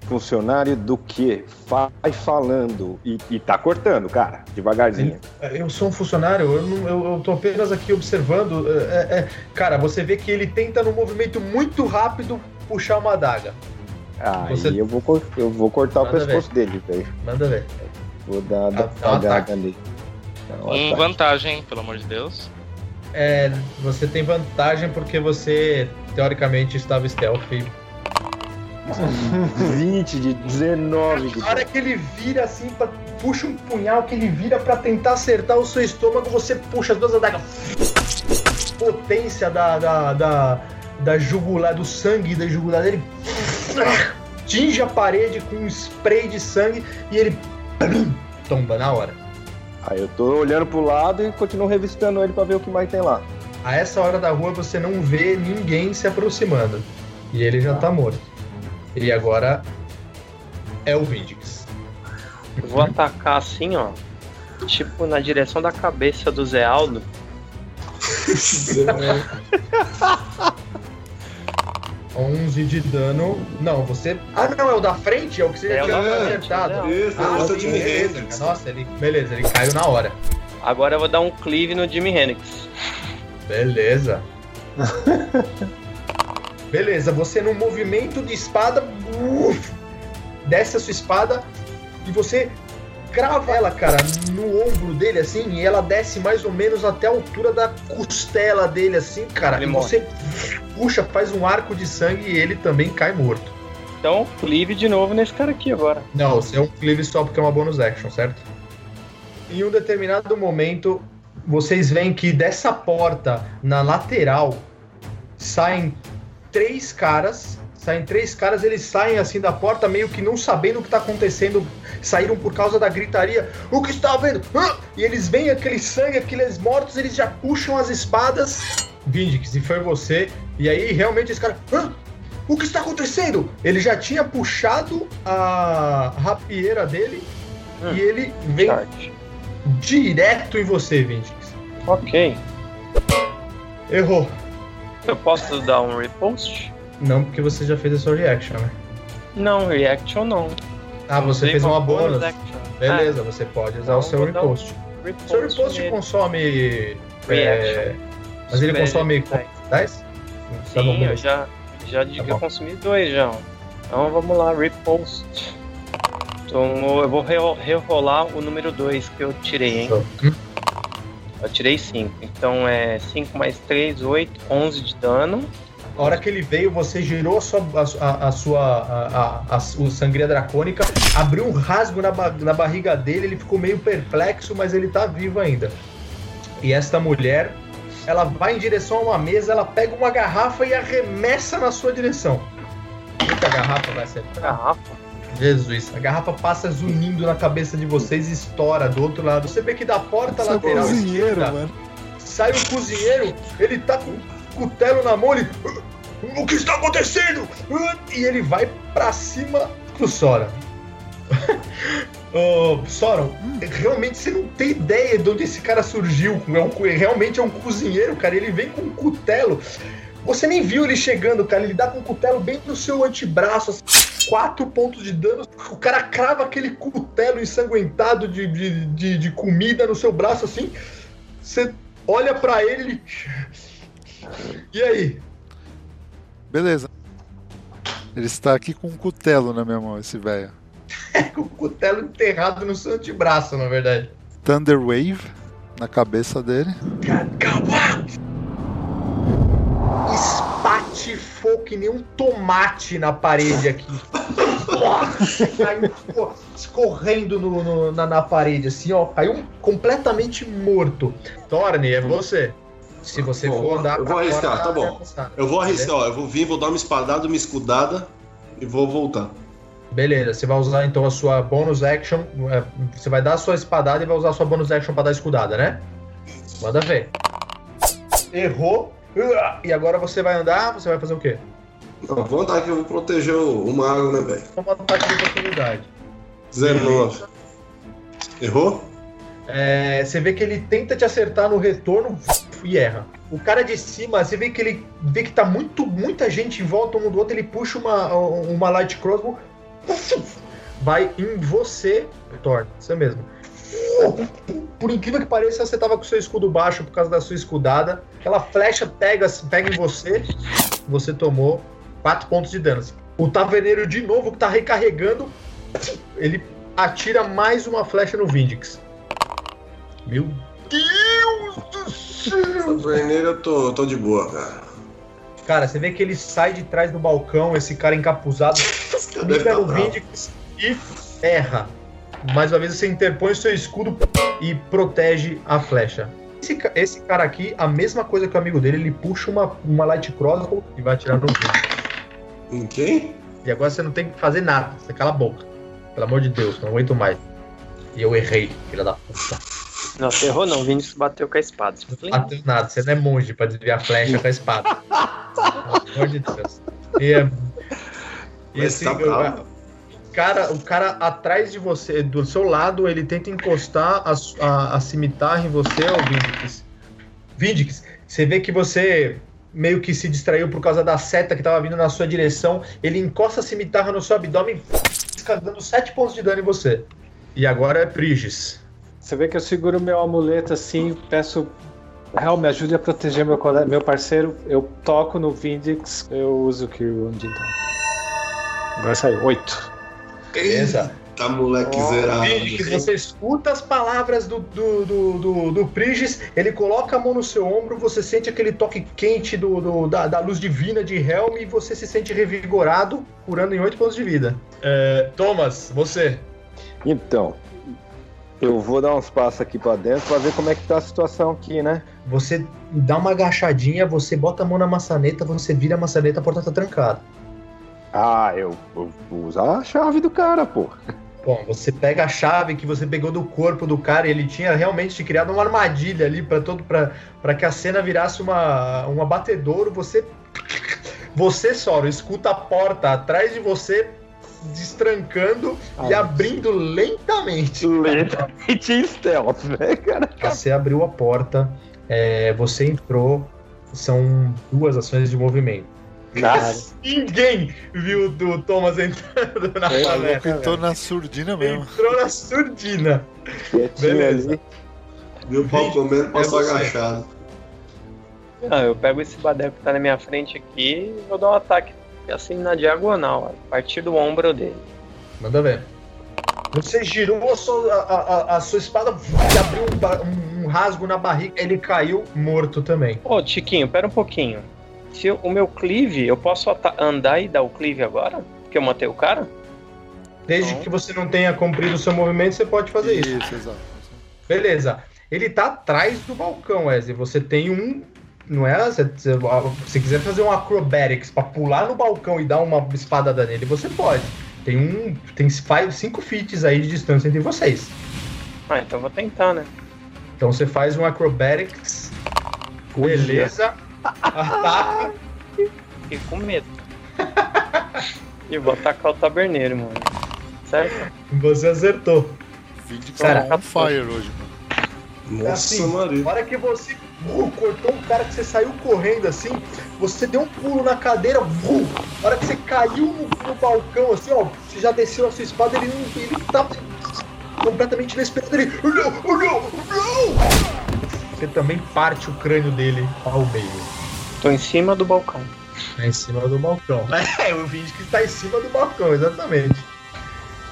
Speaker 11: Funcionário do quê? Vai falando. E, e tá cortando, cara, devagarzinho.
Speaker 6: Eu sou um funcionário, eu, não, eu, eu tô apenas aqui observando. é, é, cara, você vê que ele tenta, num movimento muito rápido, puxar uma adaga.
Speaker 11: Aí
Speaker 6: Você-
Speaker 11: eu, vou, eu vou cortar
Speaker 6: Manda
Speaker 11: o pescoço dele, velho.
Speaker 6: Manda ver.
Speaker 11: Vou dar a
Speaker 6: dá um
Speaker 11: adaga
Speaker 6: ataque.
Speaker 11: ali. Um
Speaker 2: Com vantagem, pelo amor de Deus.
Speaker 6: É, você tem vantagem porque você, teoricamente, estava stealth. [LAUGHS]
Speaker 11: 20 de 19 de
Speaker 6: Na hora que ele vira assim, pra, puxa um punhal que ele vira pra tentar acertar o seu estômago, você puxa as duas adagas. Potência da, da, da, da jugular, do sangue da jugular dele. Tinge a parede com um spray de sangue e ele tomba na hora.
Speaker 11: Aí eu tô olhando pro lado e continuo revistando ele pra ver o que mais tem lá.
Speaker 6: A essa hora da rua você não vê ninguém se aproximando. E ele já tá morto. E agora é o Vindix.
Speaker 5: Eu vou atacar assim, ó. Tipo, na direção da cabeça do Zé Aldo. [LAUGHS] [LAUGHS]
Speaker 6: 11 de dano. Não, você. Ah, não, é o da frente? É o que você
Speaker 5: É
Speaker 6: já tinha acertado.
Speaker 5: é.
Speaker 4: Isso,
Speaker 6: Ah,
Speaker 4: é o
Speaker 6: sim,
Speaker 4: Jimi
Speaker 6: beleza.
Speaker 4: Hendrix.
Speaker 6: Nossa, ele. Beleza, ele caiu na hora.
Speaker 5: Agora eu vou dar um cleave no Jimi Hendrix.
Speaker 6: Beleza. Beleza, você no movimento de espada. uf, desce a sua espada e você crava ela, cara, no ombro dele, assim, e ela desce mais ou menos até a altura da costela dele, assim, cara.
Speaker 5: Ele
Speaker 6: e
Speaker 5: morre.
Speaker 6: você puxa, faz um arco de sangue e ele também cai morto.
Speaker 5: Então, cleave de novo nesse cara aqui agora.
Speaker 6: Não, você é um cleave só porque é uma bonus action, certo? Em um determinado momento, vocês veem que dessa porta na lateral saem três caras. Saem três caras, eles saem assim da porta, meio que não sabendo o que tá acontecendo. Saíram por causa da gritaria. O que está vendo? E eles veem aquele sangue, aqueles mortos, eles já puxam as espadas. Vindix, e foi você. E aí, realmente, esse cara. O que está acontecendo? Ele já tinha puxado a rapieira dele
Speaker 5: Hum.
Speaker 6: e ele vem direto em você, Vindix.
Speaker 5: Ok.
Speaker 6: Errou.
Speaker 5: Eu posso dar um repost?
Speaker 6: Não, porque você já fez a sua reaction, né?
Speaker 5: Não, reaction não.
Speaker 6: Ah, você
Speaker 5: Usei
Speaker 6: fez uma bônus.
Speaker 5: action.
Speaker 6: Beleza, você pode usar
Speaker 5: Então,
Speaker 6: o seu
Speaker 5: dar um
Speaker 6: repost.
Speaker 5: Repost
Speaker 6: Seu repost
Speaker 5: nele.
Speaker 6: consome.
Speaker 5: Reaction.
Speaker 6: é, Mas ele
Speaker 5: Espere,
Speaker 6: consome
Speaker 5: dez.
Speaker 6: 10? Tá bom,
Speaker 5: Sim, eu já, já digo
Speaker 6: Tá
Speaker 5: consumi dois já. Então vamos lá, repost. Então eu vou re- rerolar o número 2 que eu tirei, hein?
Speaker 6: Hum?
Speaker 5: Eu tirei 5. Então é 5 mais 3, 8, 11 de dano.
Speaker 6: A hora que ele veio, você girou a sua, a, a sua a, a, a, o sangria dracônica, abriu um rasgo na, na barriga dele, ele ficou meio perplexo, mas ele tá vivo ainda. E esta mulher, ela vai em direção a uma mesa, ela pega uma garrafa e arremessa na sua direção. Eita, a garrafa vai acertar.
Speaker 5: Garrafa.
Speaker 6: Jesus, a garrafa passa zunindo na cabeça de vocês e estoura do outro lado. Você vê que da porta
Speaker 1: Seu
Speaker 6: lateral
Speaker 1: cozinheiro,
Speaker 6: esquerda,
Speaker 1: mano.
Speaker 6: sai o cozinheiro, ele tá com cutelo na mão, ele. O que está acontecendo? E ele vai pra cima do Sora. [LAUGHS] Sora, realmente você não tem ideia de onde esse cara surgiu. É um, realmente é um cozinheiro, cara. Ele vem com um cutelo. Você nem viu ele chegando, cara. Ele dá com o cutelo bem no seu antebraço. assim, Quatro pontos de dano. O cara crava aquele cutelo ensanguentado de, de, de, de comida no seu braço assim. Você olha pra ele. E aí?
Speaker 1: Beleza. Ele está aqui com um cutelo na minha mão, esse velho. [LAUGHS]
Speaker 6: Com o cutelo enterrado no seu antebraço, na verdade.
Speaker 1: Thunder Wave na cabeça dele.
Speaker 6: Calma! Espatifou que nem um tomate na parede aqui. Caiu escorrendo no- no- na, na parede, assim, ó. Caiu completamente morto. Torne, é você. Se você
Speaker 4: Bom,
Speaker 6: for andar
Speaker 4: eu vou arriscar,
Speaker 6: fora,
Speaker 4: tá bom. Eu vou arriscar, ó. Eu vou vir, vou dar uma espadada, uma escudada e vou voltar.
Speaker 6: Beleza, você vai usar então a sua bonus action. é, Você vai dar a sua espadada e vai usar a sua bonus action pra dar a escudada, né? Manda ver. Errou. E agora você vai andar, você vai fazer o quê?
Speaker 4: Não, vou andar que eu vou proteger o, o mago, né, velho?
Speaker 6: Toma um ataque de oportunidade.
Speaker 4: 19. Errou?
Speaker 6: É, você vê que ele tenta te acertar no retorno e erra. O cara de cima, você vê que ele vê que tá muito, muita gente em volta um do outro, ele puxa uma, uma light crossbow, vai em você, Thor, você mesmo. Por incrível que pareça, você tava com seu escudo baixo por causa da sua escudada. Aquela flecha pega, pega em você, você tomou 4 pontos de dano. O taverneiro de novo que tá recarregando, ele atira mais uma flecha no Vindix. Meu Deus do céu!
Speaker 4: Vermelha eu tô, eu tô de boa, cara.
Speaker 6: Cara, você vê que ele sai de trás do balcão, esse cara encapuzado, mira no Vindix e erra. Mais uma vez você interpõe o seu escudo e protege a flecha. Esse, esse cara aqui, a mesma coisa que o amigo dele, ele puxa uma, uma light crossbow e vai atirar no Vindix.
Speaker 4: Em quem?
Speaker 6: E agora você não tem que fazer nada, você cala a boca. Pelo amor de Deus, não aguento mais. E eu errei, filha da puta.
Speaker 5: Não, você errou não, o Vinícius bateu com a espada.
Speaker 6: Não bateu nada, você não é monge pra desviar a flecha com a espada. Pelo amor de Deus. E, é- e assim,
Speaker 4: tá
Speaker 6: eu- cara, o cara atrás de você, do seu lado, ele tenta encostar a, a, a cimitarra em você, ô Vindix. Vindix, você vê que você meio que se distraiu por causa da seta que tava vindo na sua direção. Ele encosta a cimitarra no seu abdômen, dando 7 pontos de dano em você. E agora é Prigis.
Speaker 3: Você vê que eu seguro meu amuleto assim, peço. Real, me ajude a proteger meu, colega, meu parceiro. Eu toco no Vindix, eu uso o Cure Wound então. Vai sair, 8.
Speaker 6: Beleza?
Speaker 4: Tá moleque zerado.
Speaker 6: Vindix, você escuta as palavras do, do, do, do, do Prigis, ele coloca a mão no seu ombro, você sente aquele toque quente do, do- da, da luz divina de Helm e você se sente revigorado, curando em 8 pontos de vida. É, Thomas, você.
Speaker 11: Então, eu vou dar uns passos aqui pra dentro pra ver como é que tá a situação aqui, né?
Speaker 6: Você dá uma agachadinha, você bota a mão na maçaneta, você vira a maçaneta, a porta tá trancada.
Speaker 11: Ah, eu, eu vou usar a chave do cara, pô.
Speaker 6: Bom, você pega a chave que você pegou do corpo do cara e ele tinha realmente te criado uma armadilha ali para todo para que a cena virasse uma um abatedouro. Você você Soro escuta a porta atrás de você destrancando e abrindo lentamente.
Speaker 11: Lentamente em stealth, né, cara?
Speaker 6: Você abriu a porta, é, você entrou. São duas ações de movimento.
Speaker 3: Cara.
Speaker 6: Ninguém viu o Thomas entrando na
Speaker 1: É, louco entrou na surdina mesmo.
Speaker 6: Entrou na surdina. Beleza.
Speaker 4: Viu o pau comendo, passou
Speaker 6: É você.
Speaker 4: agachado.
Speaker 5: Não, eu pego esse badeco que tá na minha frente aqui e vou dar um ataque assim na diagonal, a partir do ombro dele.
Speaker 6: Manda ver. Você girou a sua, a, a- a sua espada e abriu um, um- um rasgo na barriga. Ele caiu morto também.
Speaker 5: Ô, Tiquinho, pera um pouquinho. Se o meu cleave, eu posso andar e dar o cleave agora? Porque eu matei o cara?
Speaker 6: Desde
Speaker 5: Então.
Speaker 6: que você não tenha cumprido o seu movimento, você pode fazer isso.
Speaker 1: Isso, exato.
Speaker 6: Beleza. Ele tá atrás do balcão, Wesley. Você tem um. Não é? Se se quiser fazer um acrobatics pra pular no balcão e dar uma espadada nele, você pode. Tem um. Tem five- cinco feet aí de distância entre vocês.
Speaker 5: Ah, então eu vou tentar, né?
Speaker 6: Então você faz um acrobatics. Beleza. Ataca.
Speaker 5: Fiquei com medo. e vou atacar o taberneiro, mano. Certo?
Speaker 6: Você acertou. Cara,
Speaker 1: tá on fire hoje, mano.
Speaker 4: Nossa,
Speaker 6: Assim,
Speaker 4: Maria.
Speaker 6: Na hora que você uh, cortou um cara que você saiu correndo assim, você deu um pulo na cadeira, uh, na hora que você caiu no, no balcão, assim, ó, você já desceu a sua espada, ele, não- ele tava completamente inesperado. Ele, oh, não, oh, não, não! Você também parte o crânio dele ao meio.
Speaker 5: Tô em cima do balcão.
Speaker 6: É em cima do balcão. [LAUGHS] É, o vídeo que tá em cima do balcão, exatamente.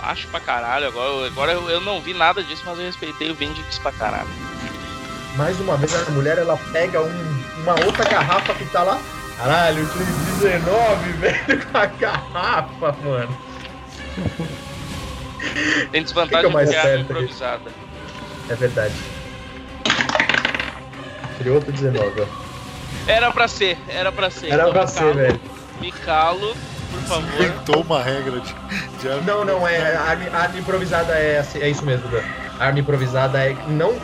Speaker 2: Acho pra caralho. Agora, agora eu, eu não vi nada disso, mas eu respeitei o Vindix pra caralho.
Speaker 6: Mais uma vez a mulher ela pega um- uma outra garrafa que tá lá. Caralho, eu tirei 19, [LAUGHS] velho, com a garrafa, mano.
Speaker 2: Tem
Speaker 6: Que
Speaker 2: desvantagem
Speaker 6: que é mais
Speaker 2: de
Speaker 6: aqui?
Speaker 2: improvisada.
Speaker 6: É verdade. Tirei outro 19, ó.
Speaker 2: Era pra ser, era pra ser.
Speaker 6: Era
Speaker 2: Então,
Speaker 6: pra ser,
Speaker 2: calo,
Speaker 6: velho.
Speaker 2: Me calo, por favor.
Speaker 1: Inventou uma regra de, de arma.
Speaker 6: Não, não, é. A arma, a arma improvisada é, assim- é isso mesmo, Dan. A arma improvisada é. Não.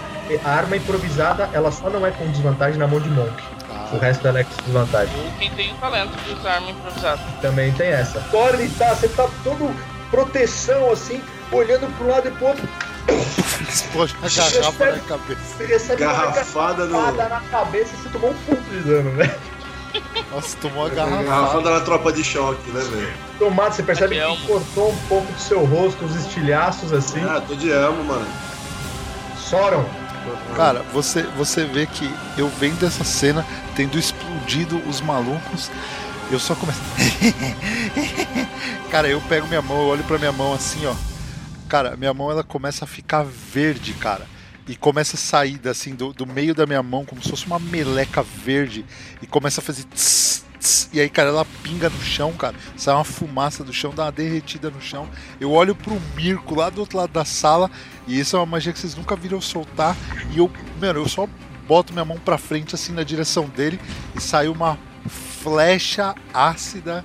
Speaker 6: A arma improvisada, ela só não é com desvantagem na mão de Monk.
Speaker 1: Ah,
Speaker 6: O resto ela é com desvantagem.
Speaker 2: Ou quem tem o talento de usar arma improvisada.
Speaker 6: Também tem essa. Torne tá, você tá todo proteção assim, olhando pro lado e pro outro.
Speaker 1: explode a garrafa na cabeça.
Speaker 6: Você recebe
Speaker 4: Garrafada
Speaker 6: uma
Speaker 4: no.
Speaker 6: garrafada na cabeça e você tomou um ponto de dano, velho.
Speaker 1: Nossa, tomou a
Speaker 4: Garrafada
Speaker 1: garrafa.
Speaker 4: na tropa de choque, né, velho?
Speaker 6: Tomado, você percebe
Speaker 2: é
Speaker 6: que
Speaker 2: um-
Speaker 6: cortou um pouco do seu rosto, os estilhaços assim.
Speaker 4: Ah, tô de amo, mano.
Speaker 6: Soram.
Speaker 1: Cara, você, você vê que eu vendo essa cena, tendo explodido os malucos, eu só começo. [LAUGHS] Cara, eu pego minha mão, eu olho pra minha mão assim, ó. Cara, minha mão ela começa a ficar verde, cara. E começa a sair assim do, do meio da minha mão, como se fosse uma meleca verde. E começa a fazer. tss, tss, e aí, cara, ela pinga no chão, cara. Sai uma fumaça do chão, dá uma derretida no chão. Eu olho pro Mirko lá do outro lado da sala, e isso é uma magia que vocês nunca viram eu soltar. E eu, mano, eu só boto minha mão pra frente, assim, na direção dele, e sai uma flecha ácida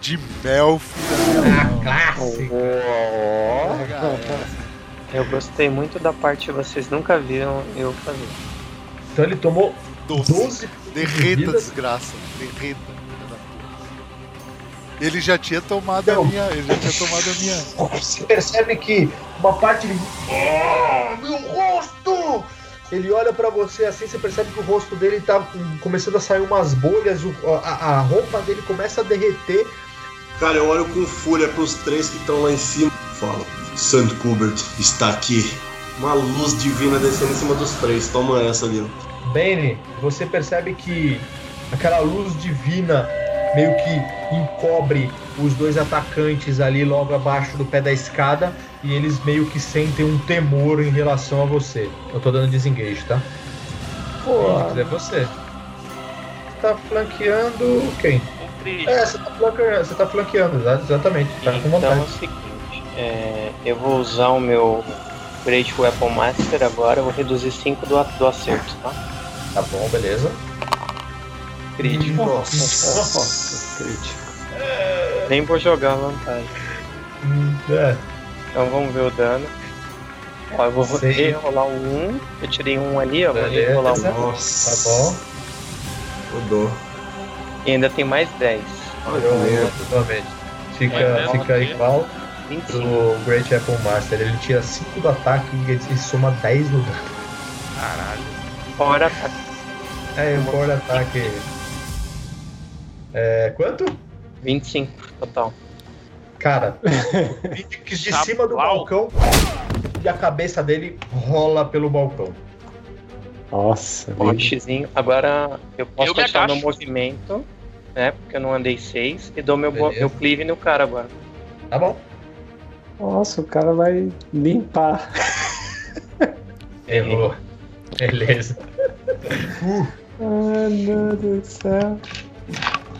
Speaker 1: de mel, filha da minha mão.
Speaker 6: Clássico!
Speaker 5: Eu gostei muito da parte que vocês nunca viram eu fazer.
Speaker 6: Então ele tomou
Speaker 1: Doce.
Speaker 6: 12
Speaker 1: Derreta,
Speaker 6: vida.
Speaker 1: desgraça. Derreta. Ele já tinha tomado a
Speaker 6: Não.
Speaker 1: minha. Ele já tinha tomado a minha.
Speaker 6: Você percebe que uma parte de. Oh, meu rosto! Ele olha pra você assim, você percebe que o rosto dele tá começando a sair umas bolhas, a, a roupa dele começa a derreter.
Speaker 4: Cara, eu olho com fúria pros três que estão lá em cima. Falo, Santo Kubert está aqui. Uma luz divina descendo em cima dos três. Toma essa ali. ó.
Speaker 6: Bane, você percebe que aquela luz divina meio que encobre os dois atacantes ali logo abaixo do pé da escada e eles meio que sentem um temor em relação a você. Eu tô dando desengage, tá?
Speaker 3: Pô,
Speaker 6: É você. Tá flanqueando quem? É, você tá flanqueando, você tá flanqueando, exa- exatamente. Tá com
Speaker 5: Então é
Speaker 6: vontade.
Speaker 5: o seguinte, é, eu vou usar o meu Great Weapon Master agora, eu vou reduzir 5 do, do acerto, tá?
Speaker 6: Tá bom, beleza.
Speaker 5: Crítico.
Speaker 3: nossa, crítico.
Speaker 5: Nem vou jogar a vantagem.
Speaker 6: Hum, É,
Speaker 5: Então vamos ver o dano. Ó, eu vou
Speaker 6: Sim.
Speaker 5: rerolar um 1. Eu tirei um ali, ó. Vou
Speaker 6: Beleza.
Speaker 5: rerolar um.
Speaker 6: Tá
Speaker 4: Nossa.
Speaker 6: bom.
Speaker 4: Rodou.
Speaker 5: E ainda tem mais 10.
Speaker 6: Novamente. Fica,
Speaker 2: Vai,
Speaker 6: fica
Speaker 2: vai.
Speaker 6: igual
Speaker 5: 25.
Speaker 6: do Great Apple Master. Ele tira 5 do ataque e ele soma 10 no dano.
Speaker 2: Caralho.
Speaker 5: Fora ataque.
Speaker 6: É, o core ataque. É. Quanto?
Speaker 5: 25 total.
Speaker 6: Cara, [LAUGHS] de cima do balcão e a cabeça dele rola pelo balcão.
Speaker 3: Nossa,
Speaker 5: xizinho. Agora eu posso
Speaker 2: Eu
Speaker 5: achar meu
Speaker 2: agacho.
Speaker 5: movimento, né? Porque eu não andei 6. E dou meu,
Speaker 6: Beleza.
Speaker 5: meu cleave no cara agora.
Speaker 6: Tá bom?
Speaker 3: Nossa, o cara vai limpar. [LAUGHS]
Speaker 6: Errou. Beleza. [LAUGHS]
Speaker 3: Ai, meu Deus do céu.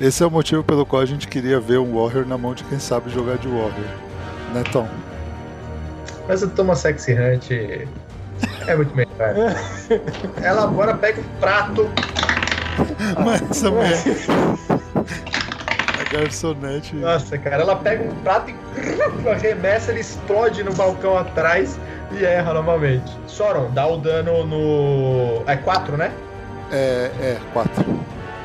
Speaker 1: Esse é o motivo pelo qual a gente queria ver um Warrior na mão de quem sabe jogar de Warrior. Né, Tom?
Speaker 6: Mas o Thomas Sexy Hunt é muito melhor. [LAUGHS] Ela agora pega um prato.
Speaker 1: Mas [LAUGHS] essa mulher. A garçonete.
Speaker 6: Nossa, cara, ela pega um prato e [LAUGHS] arremessa, ele explode no balcão atrás e erra novamente. Soron, dá o dano no. É 4, né?
Speaker 1: É, é, quatro.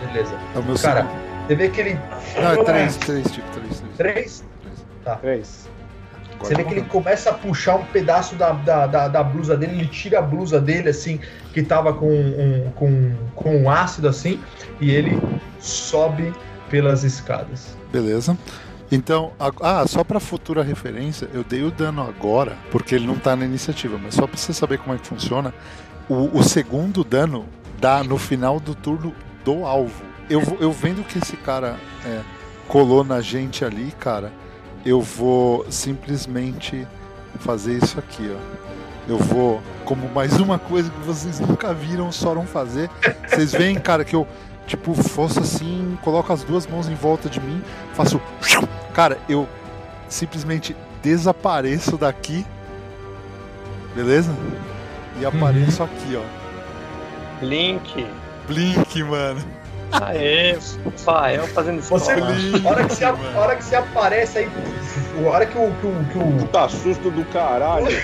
Speaker 6: Beleza.
Speaker 1: É o meu
Speaker 6: Cara,
Speaker 1: segundo.
Speaker 6: Você vê que ele.
Speaker 1: Não, é três, três, tipo, três. três.
Speaker 6: Três?
Speaker 3: Três.
Speaker 1: Agora
Speaker 6: Você vê que ele começa a puxar um pedaço da, da, da, da blusa dele, ele tira a blusa dele, assim, que tava com um, com, com um ácido, assim, e ele sobe pelas escadas.
Speaker 1: Beleza. Então, a- ah, só pra futura referência, eu dei o dano agora, porque ele não tá na iniciativa, mas só pra você saber como é que funciona, o, o segundo dano dá no final do turno do alvo. Eu, eu vendo que esse cara é, colou na gente ali, cara, eu vou simplesmente fazer isso aqui, ó. Eu vou, como mais uma coisa que vocês nunca viram o Soron fazer, vocês veem, cara, que eu, tipo, fosse assim, coloco as duas mãos em volta de mim, faço. Cara, eu simplesmente desapareço daqui. Beleza? E apareço aqui, ó.
Speaker 5: Link.
Speaker 1: Blink, mano.
Speaker 5: Aê, Fael fazendo
Speaker 6: Você,
Speaker 5: spoiler.
Speaker 6: a hora que você, a hora que você aparece aí, a hora que o, que o, que o,
Speaker 11: Puta susto do caralho. [LAUGHS]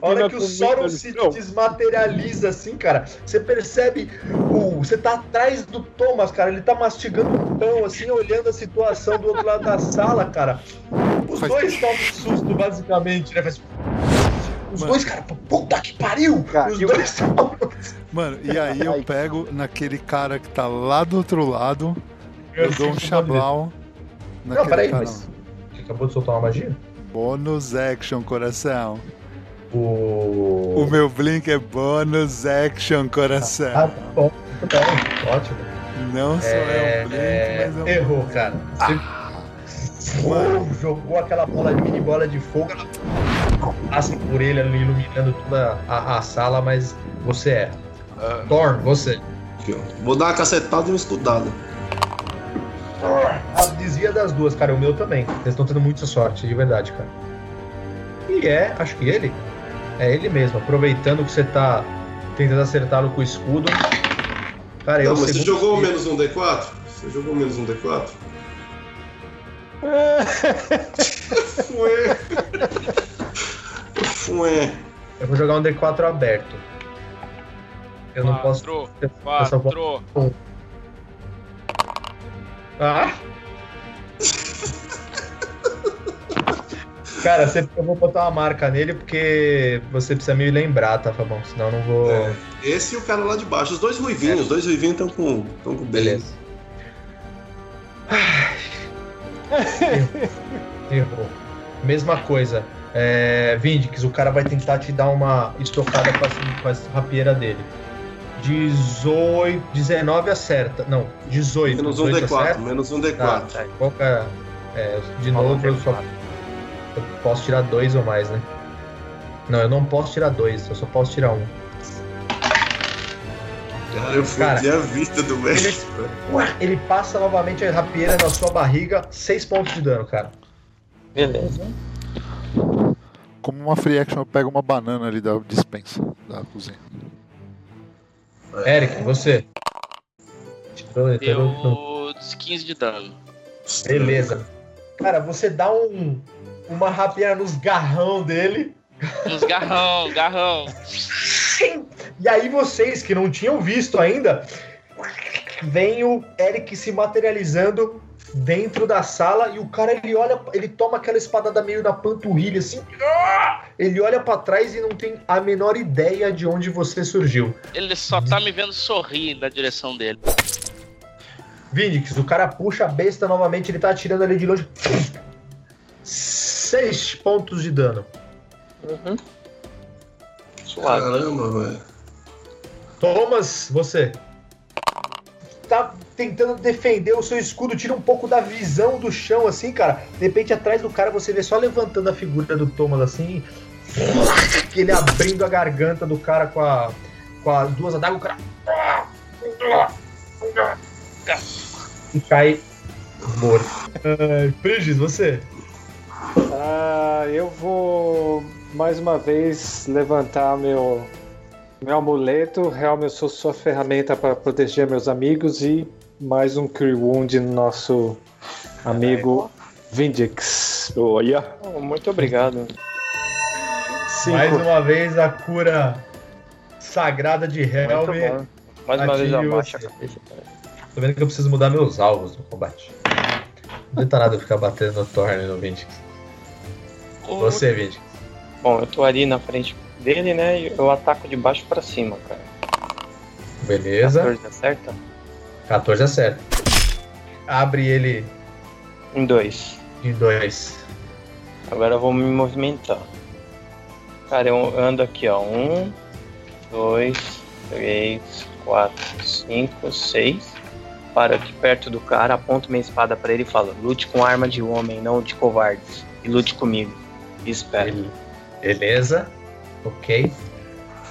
Speaker 6: A hora que o Sauron se desmaterializa assim, cara, você percebe o. Você tá atrás do Thomas, cara. Ele tá mastigando um pão, assim, olhando a situação do outro lado da sala, cara. Os
Speaker 1: Faz-
Speaker 6: dois tomam um susto, basicamente, né? Faz- Os
Speaker 1: Mano.
Speaker 6: dois, cara, puta que pariu!
Speaker 11: Cara,
Speaker 6: Os
Speaker 11: eu-
Speaker 6: dois tomam. [LAUGHS]
Speaker 1: Mano, e aí eu pego naquele cara que tá lá do outro lado, eu dou um chablau.
Speaker 6: Não, peraí,
Speaker 1: cara.
Speaker 6: mas. Você acabou de soltar uma magia?
Speaker 1: Bônus action, coração.
Speaker 6: O.
Speaker 1: O meu blink é bônus action,
Speaker 6: Ah,
Speaker 1: coração.
Speaker 6: tá bom, muito bem, ótimo.
Speaker 1: Não só é, um blink,
Speaker 6: É,
Speaker 1: mas é um
Speaker 6: errou, cara. Você
Speaker 1: Mano.
Speaker 6: jogou aquela bola de mini bola de fogo, ela passa por ele ali, iluminando toda a, a sala, mas você erra. Thorn, você.
Speaker 4: Vou dar uma cacetada e uma escudada.
Speaker 6: Ah, desvia das duas, cara. O meu também. Vocês estão tendo muita sorte, de verdade, cara. E é, acho que ele. É ele mesmo, aproveitando que você tá tentando acertá-lo com o escudo. Cara, eu
Speaker 4: Não, mas você jogou
Speaker 6: tiro-
Speaker 4: menos um D4? Você jogou menos um D4? Fuê. [LAUGHS] Fué.
Speaker 6: Eu vou jogar um D4 aberto. Eu não posso.
Speaker 12: Quatro,
Speaker 6: eu só posso-
Speaker 12: quatro.
Speaker 6: Ah! [LAUGHS] Cara, você- eu vou botar uma marca nele porque você precisa me lembrar, tá, Fabão? Senão eu não vou.
Speaker 4: É, esse e o cara lá de baixo, os dois ruivinhos, os dois ruivinhos estão com, tão com beleza. [LAUGHS]
Speaker 6: Errou. Mesma coisa. É, Vindix, o cara vai tentar te dar uma estocada com a, com a rapieira dele. 18, 19 acerta. Não, 18.
Speaker 4: Menos um
Speaker 6: 18
Speaker 4: D4,
Speaker 6: acerta.
Speaker 4: menos um D4.
Speaker 6: Tá, tá. Qual que é? É, de novo, eu só eu posso tirar dois ou mais, né? Não, eu não posso tirar dois, eu só posso tirar um.
Speaker 4: Cara, eu fudi a vida do mestre. velho. [LAUGHS]
Speaker 6: Ué, Ele passa novamente a rapieira na sua barriga, 6 pontos de dano, cara.
Speaker 5: Beleza.
Speaker 1: Como uma free action, eu pego uma banana ali da dispensa da cozinha.
Speaker 6: Eric, você.
Speaker 2: Deu 15 de dano.
Speaker 6: Beleza. Cara, você dá um, uma rapieira nos garrão dele.
Speaker 2: Nos garrão, garrão.
Speaker 6: E aí vocês que não tinham visto ainda, vem o Eric se materializando dentro da sala e o cara ele olha, ele toma aquela espadada meio na panturrilha assim. ah! Ele olha pra trás e não tem a menor ideia de onde você surgiu.
Speaker 2: Ele só tá me vendo sorrir na direção dele.
Speaker 6: Vinix, o cara puxa a besta novamente, ele tá atirando ali de longe. Seis pontos de dano.
Speaker 5: Uhum. Suave.
Speaker 4: Caramba, velho.
Speaker 6: Thomas, você. Tá tentando defender o seu escudo, tira um pouco da visão do chão, assim, cara. De repente, atrás do cara, você vê só levantando a figura do Thomas, assim. Ele abrindo a garganta do cara com, a, com as duas adagas, o cara. E cai morto. Uh, Frigis, você.
Speaker 3: Ah, eu vou mais uma vez levantar meu meu amuleto. Realmente eu sou sua ferramenta para proteger meus amigos e mais um Cure Wound no nosso amigo Vindix.
Speaker 11: Olha.
Speaker 5: Oh, muito obrigado.
Speaker 3: Cinco.
Speaker 6: Mais uma vez a cura sagrada de Helm.
Speaker 5: Mais uma vez a cara.
Speaker 6: Tô vendo que eu preciso mudar meus alvos no combate. Não adianta nada eu ficar batendo no Thorn e no Vindix. Você, Vindix.
Speaker 5: Bom, eu tô ali na frente dele, né? E eu ataco de baixo pra cima, cara.
Speaker 6: Beleza.
Speaker 5: 14 acerta?
Speaker 6: 14 acerta. Abre ele
Speaker 5: Em dois.
Speaker 6: em dois.
Speaker 5: Agora eu vou me movimentar. Cara, eu ando aqui, ó. Um, dois, três, quatro, cinco, seis. Paro aqui perto do cara, aponto minha espada pra ele e falo: lute com arma de homem, não de covardes. E lute comigo. E espero.
Speaker 6: Beleza. Ok.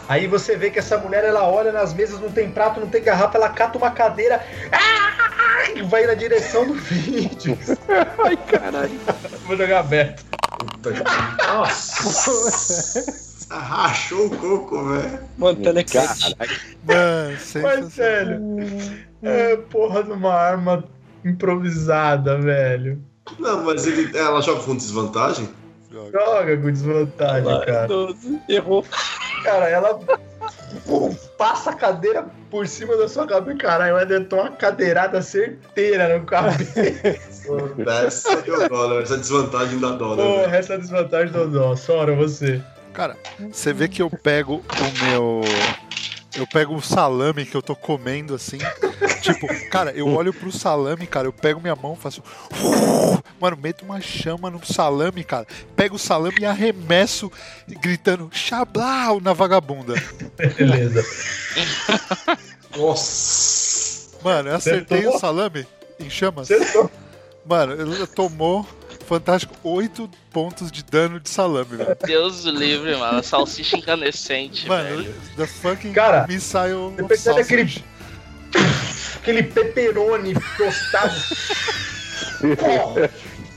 Speaker 6: Aí você vê que essa mulher ela olha nas mesas, não tem prato, não tem garrafa, ela cata uma cadeira ah, e vai na direção do vídeo. [LAUGHS]
Speaker 5: Ai, caralho.
Speaker 6: Vou jogar aberto.
Speaker 4: Puta que- Nossa! Rachou o coco, velho.
Speaker 5: Mano, telecast.
Speaker 1: Mano,
Speaker 6: Mas, velho, é porra de uma arma improvisada, velho.
Speaker 4: Não, mas ele, ela joga com desvantagem?
Speaker 6: Joga com desvantagem, cara.
Speaker 5: 12. Errou.
Speaker 6: Cara, ela pum, passa a cadeira por cima da sua cabeça. Caralho, vai detonar uma cadeirada certeira no cabelo.
Speaker 4: Essa deu dólar, essa desvantagem da dólar.
Speaker 6: Porra,
Speaker 4: velho.
Speaker 6: essa é a desvantagem do dó. Sora, você.
Speaker 1: Cara, você vê que eu pego o meu. Eu pego o salame que eu tô comendo assim. tipo, cara, eu olho pro salame, cara, eu pego minha mão, faço. Mano, meto uma chama no salame, cara. Pego o salame e arremesso, gritando Xablau na vagabunda.
Speaker 6: Beleza.
Speaker 4: Nossa!
Speaker 1: Mano, eu acertei
Speaker 6: Acertou?
Speaker 1: o salame em chamas.
Speaker 6: Acertou.
Speaker 1: Mano, ele tomou, fantástico, 8 pontos de dano de salame, velho.
Speaker 2: Deus do livre, mano. Salsicha incandescente,
Speaker 1: Mano,
Speaker 2: velho.
Speaker 1: the fucking
Speaker 6: Cara,
Speaker 1: missile
Speaker 6: você percebe
Speaker 1: sausage.
Speaker 6: aquele- aquele pepperoni tostado.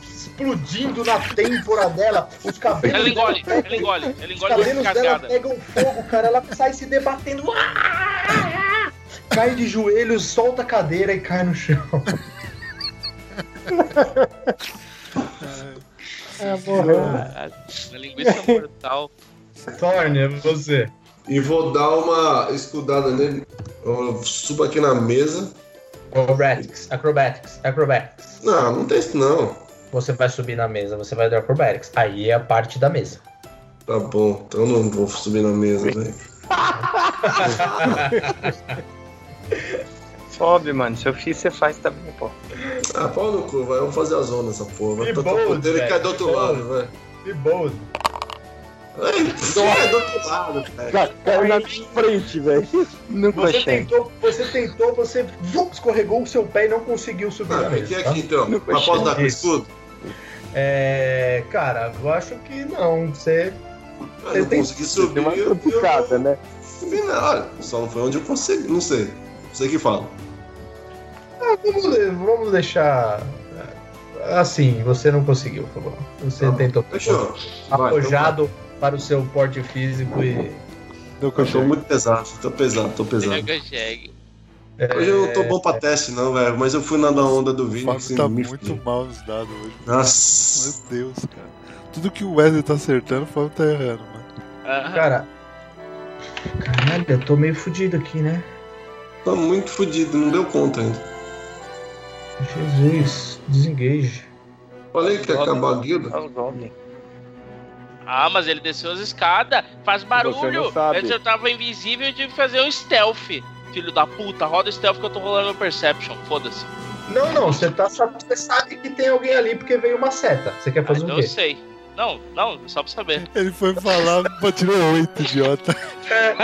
Speaker 6: Explodindo na têmpora dela. Os cabelos.
Speaker 2: Ela engole,
Speaker 6: dela
Speaker 2: ela engole, ela
Speaker 6: Os
Speaker 2: engole muito
Speaker 6: cabelos dela pegam fogo, cara. Ela sai se debatendo. Cai de joelhos, solta a cadeira e cai no chão. [LAUGHS]
Speaker 3: É, morreu.
Speaker 2: Caralho, Uma linguiça mortal.
Speaker 6: Thorne, é você.
Speaker 4: E vou dar uma escudada nele. Eu subo aqui na mesa.
Speaker 6: Acrobatics, acrobatics, acrobatics.
Speaker 4: Não, não tem isso não.
Speaker 6: Você vai subir na mesa, você vai dar acrobatics. Aí é a parte da mesa.
Speaker 4: Tá bom, então eu não vou subir na mesa, velho. [LAUGHS]
Speaker 5: Sobe, mano. Se eu fiz, você faz também, pô.
Speaker 4: Ah, pau no cu, vai. Vamos fazer a zona essa porra. Vai
Speaker 6: Que
Speaker 4: tocar
Speaker 6: bold,
Speaker 4: o poder e
Speaker 6: velho,
Speaker 4: cai do outro
Speaker 6: que
Speaker 4: lado, vai.
Speaker 6: Que bold.
Speaker 4: Cai do outro lado, velho.
Speaker 11: Já caiu na minha frente, velho.
Speaker 5: Nunca
Speaker 6: Você
Speaker 5: achei.
Speaker 6: tentou, você tentou, você escorregou o seu pé e não conseguiu subir
Speaker 4: Ah,
Speaker 6: mesa. tá?
Speaker 4: aqui então.
Speaker 5: Não
Speaker 4: Mas posso dar com escudo?
Speaker 6: É. Cara, eu acho que não. Você.
Speaker 4: Ah,
Speaker 6: Você
Speaker 4: não
Speaker 6: tem-
Speaker 4: consegui subir.
Speaker 11: Deu uma
Speaker 4: eu-
Speaker 11: complicada,
Speaker 4: eu-
Speaker 11: né?
Speaker 4: Final, olha, só não foi onde eu consegui. Não sei. Você que fala.
Speaker 6: Ah, vamos, vamos deixar. é, Assim, você não conseguiu, por favor. Você
Speaker 4: Tá bom.
Speaker 6: tentou.
Speaker 4: Fechou. Vai,
Speaker 6: Apojado para o seu porte físico e.
Speaker 1: Não
Speaker 4: Eu tô muito pesado, tô pesado, tô pesado.
Speaker 2: Consegue.
Speaker 6: é,
Speaker 4: Hoje eu não tô bom pra teste, não, velho. Mas eu fui na da onda do
Speaker 1: O
Speaker 4: vídeo.
Speaker 1: Fábio
Speaker 4: assim,
Speaker 1: tá
Speaker 4: me
Speaker 1: muito mal nos dados hoje.
Speaker 4: Nossa.
Speaker 1: Meu Deus, cara. Tudo que o Wesley tá acertando, o Fábio tá errando, mano.
Speaker 6: Cara. Caralho, eu tô meio fudido aqui, né?
Speaker 4: Tô muito fudido, não deu conta ainda.
Speaker 6: Jesus, desengage.
Speaker 4: Falei que ia acabar a guilda.
Speaker 2: Ah, mas ele desceu as escadas, faz barulho. Antes eu tava invisível e tive que fazer um stealth. Filho da puta, roda stealth que eu tô rolando no Perception, foda-se.
Speaker 6: Não, não, você tá só você sabe que tem alguém ali porque veio uma seta. Você quer
Speaker 2: Ah,
Speaker 6: fazer
Speaker 2: então
Speaker 6: o
Speaker 2: eu
Speaker 6: quê?
Speaker 2: sei. Não, não, só pra saber. [LAUGHS]
Speaker 1: Ele foi falar, pô, tirou oito, idiota.
Speaker 6: É.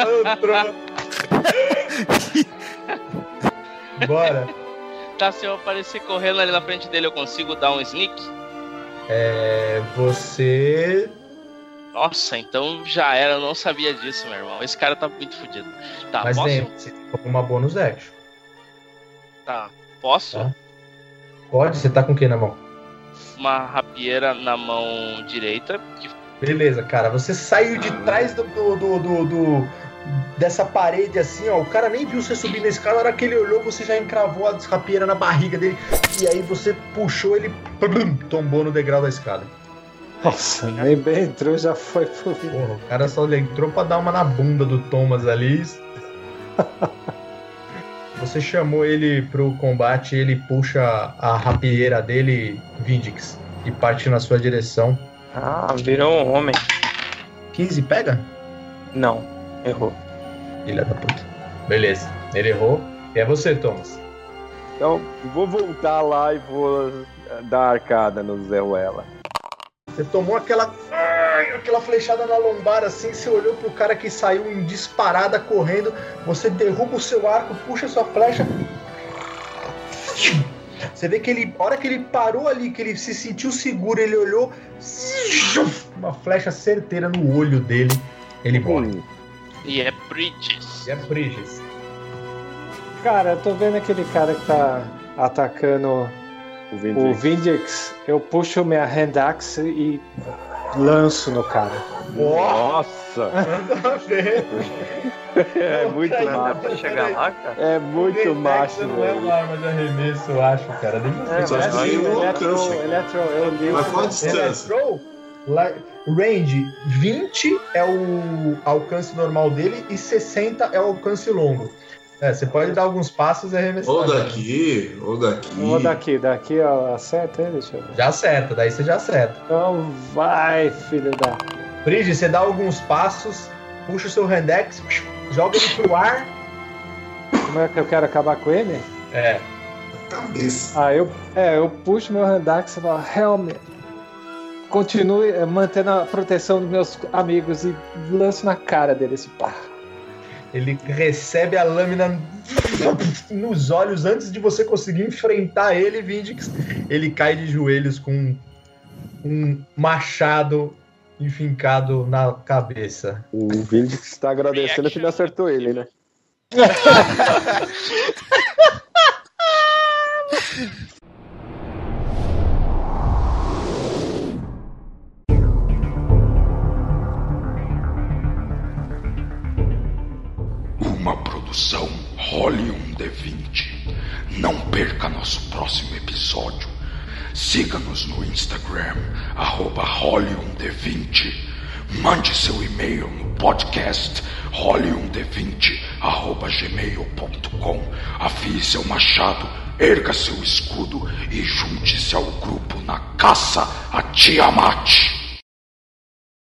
Speaker 6: [LAUGHS] Bora.
Speaker 2: Tá, se eu aparecer correndo ali na frente dele, eu consigo dar um sneak?
Speaker 6: É, você.
Speaker 2: Nossa, então já era, eu não sabia disso, meu irmão. Esse cara tá muito fudido. Tá,
Speaker 6: mas
Speaker 2: posso?
Speaker 6: lembra, você tem uma bônus action.
Speaker 2: Tá, posso?
Speaker 6: Tá. Pode? Você tá com o que na mão?
Speaker 2: Uma rapieira na mão direita, que
Speaker 6: Beleza, cara. Você saiu de trás do, do, do, do- do- dessa parede assim, ó. O cara nem viu você subir na escada. Na hora que ele olhou, você já encravou a rapieira na barriga dele. E aí você puxou ele, plum, tombou no degrau da escada.
Speaker 3: Nossa, nem bem entrou, já foi pro
Speaker 6: Porra, o cara só entrou pra dar uma na bunda do Thomas ali. [LAUGHS] Você chamou ele pro combate, ele puxa a rapieira dele, Vindix, e parte na sua direção.
Speaker 5: Ah, virou um homem.
Speaker 6: 15, pega?
Speaker 5: Não, errou.
Speaker 6: Filha da puta. Beleza, ele errou. E é você, Thomas.
Speaker 11: Então, vou voltar lá e vou dar arcada no Zé Ruela.
Speaker 6: Você tomou aquela. aquela flechada na lombar assim, você olhou pro cara que saiu em disparada correndo, você derruba o seu arco, puxa a sua flecha. Você vê que ele, a hora que ele parou ali, que ele se sentiu seguro, ele olhou, uma flecha certeira no olho dele, ele morre.
Speaker 2: E é Bridges.
Speaker 6: E é Bridges.
Speaker 3: Cara, eu tô vendo aquele cara que tá atacando
Speaker 11: o
Speaker 3: o
Speaker 11: Vindix.
Speaker 3: Eu puxo minha hand axe e lanço no cara.
Speaker 11: Nossa! É muito macho.
Speaker 5: chegar lá, cara?
Speaker 11: É muito macho,
Speaker 6: não é uma arma de arremesso, eu acho, cara. Deixa eu
Speaker 3: É,
Speaker 4: Só
Speaker 3: mas
Speaker 4: que
Speaker 3: assim,
Speaker 4: aí no
Speaker 3: eletro,
Speaker 4: alcance.
Speaker 3: eletro, eu li.
Speaker 4: Mas qual a
Speaker 6: Ele é
Speaker 4: distância?
Speaker 6: throw, la- range 20 é o alcance normal dele e 60 é o alcance longo. É, você pode dar alguns passos e arremessar.
Speaker 4: Ou
Speaker 6: né?
Speaker 4: daqui, ou daqui.
Speaker 3: Vou daqui, daqui, ó, acerta aí, deixa eu ver.
Speaker 6: Já acerta, daí você já acerta.
Speaker 3: Então vai, filho da.
Speaker 6: Bridge, você dá alguns passos, puxa o seu handex, joga ele pro ar.
Speaker 3: Como é que eu quero acabar com ele?
Speaker 6: É.
Speaker 4: Cabeça.
Speaker 3: Ah, eu, é, eu puxo meu Handax e falo, Helmet, continue eh, mantendo a proteção dos meus amigos e lanço na cara dele esse pá.
Speaker 6: Ele recebe a lâmina nos olhos antes de você conseguir enfrentar ele, Vindix. Ele cai de joelhos com um machado enfincado na cabeça.
Speaker 11: O Vindix está agradecendo que não acertou ele, né? [LAUGHS] role um D20.
Speaker 13: Não perca nosso próximo episódio. Siga-nos no Instagram, arroba role1d20. Mande seu e-mail no podcast role1d20, arroba gmail.com. Afie seu machado, erga seu escudo e junte-se ao grupo na caça a Tiamat.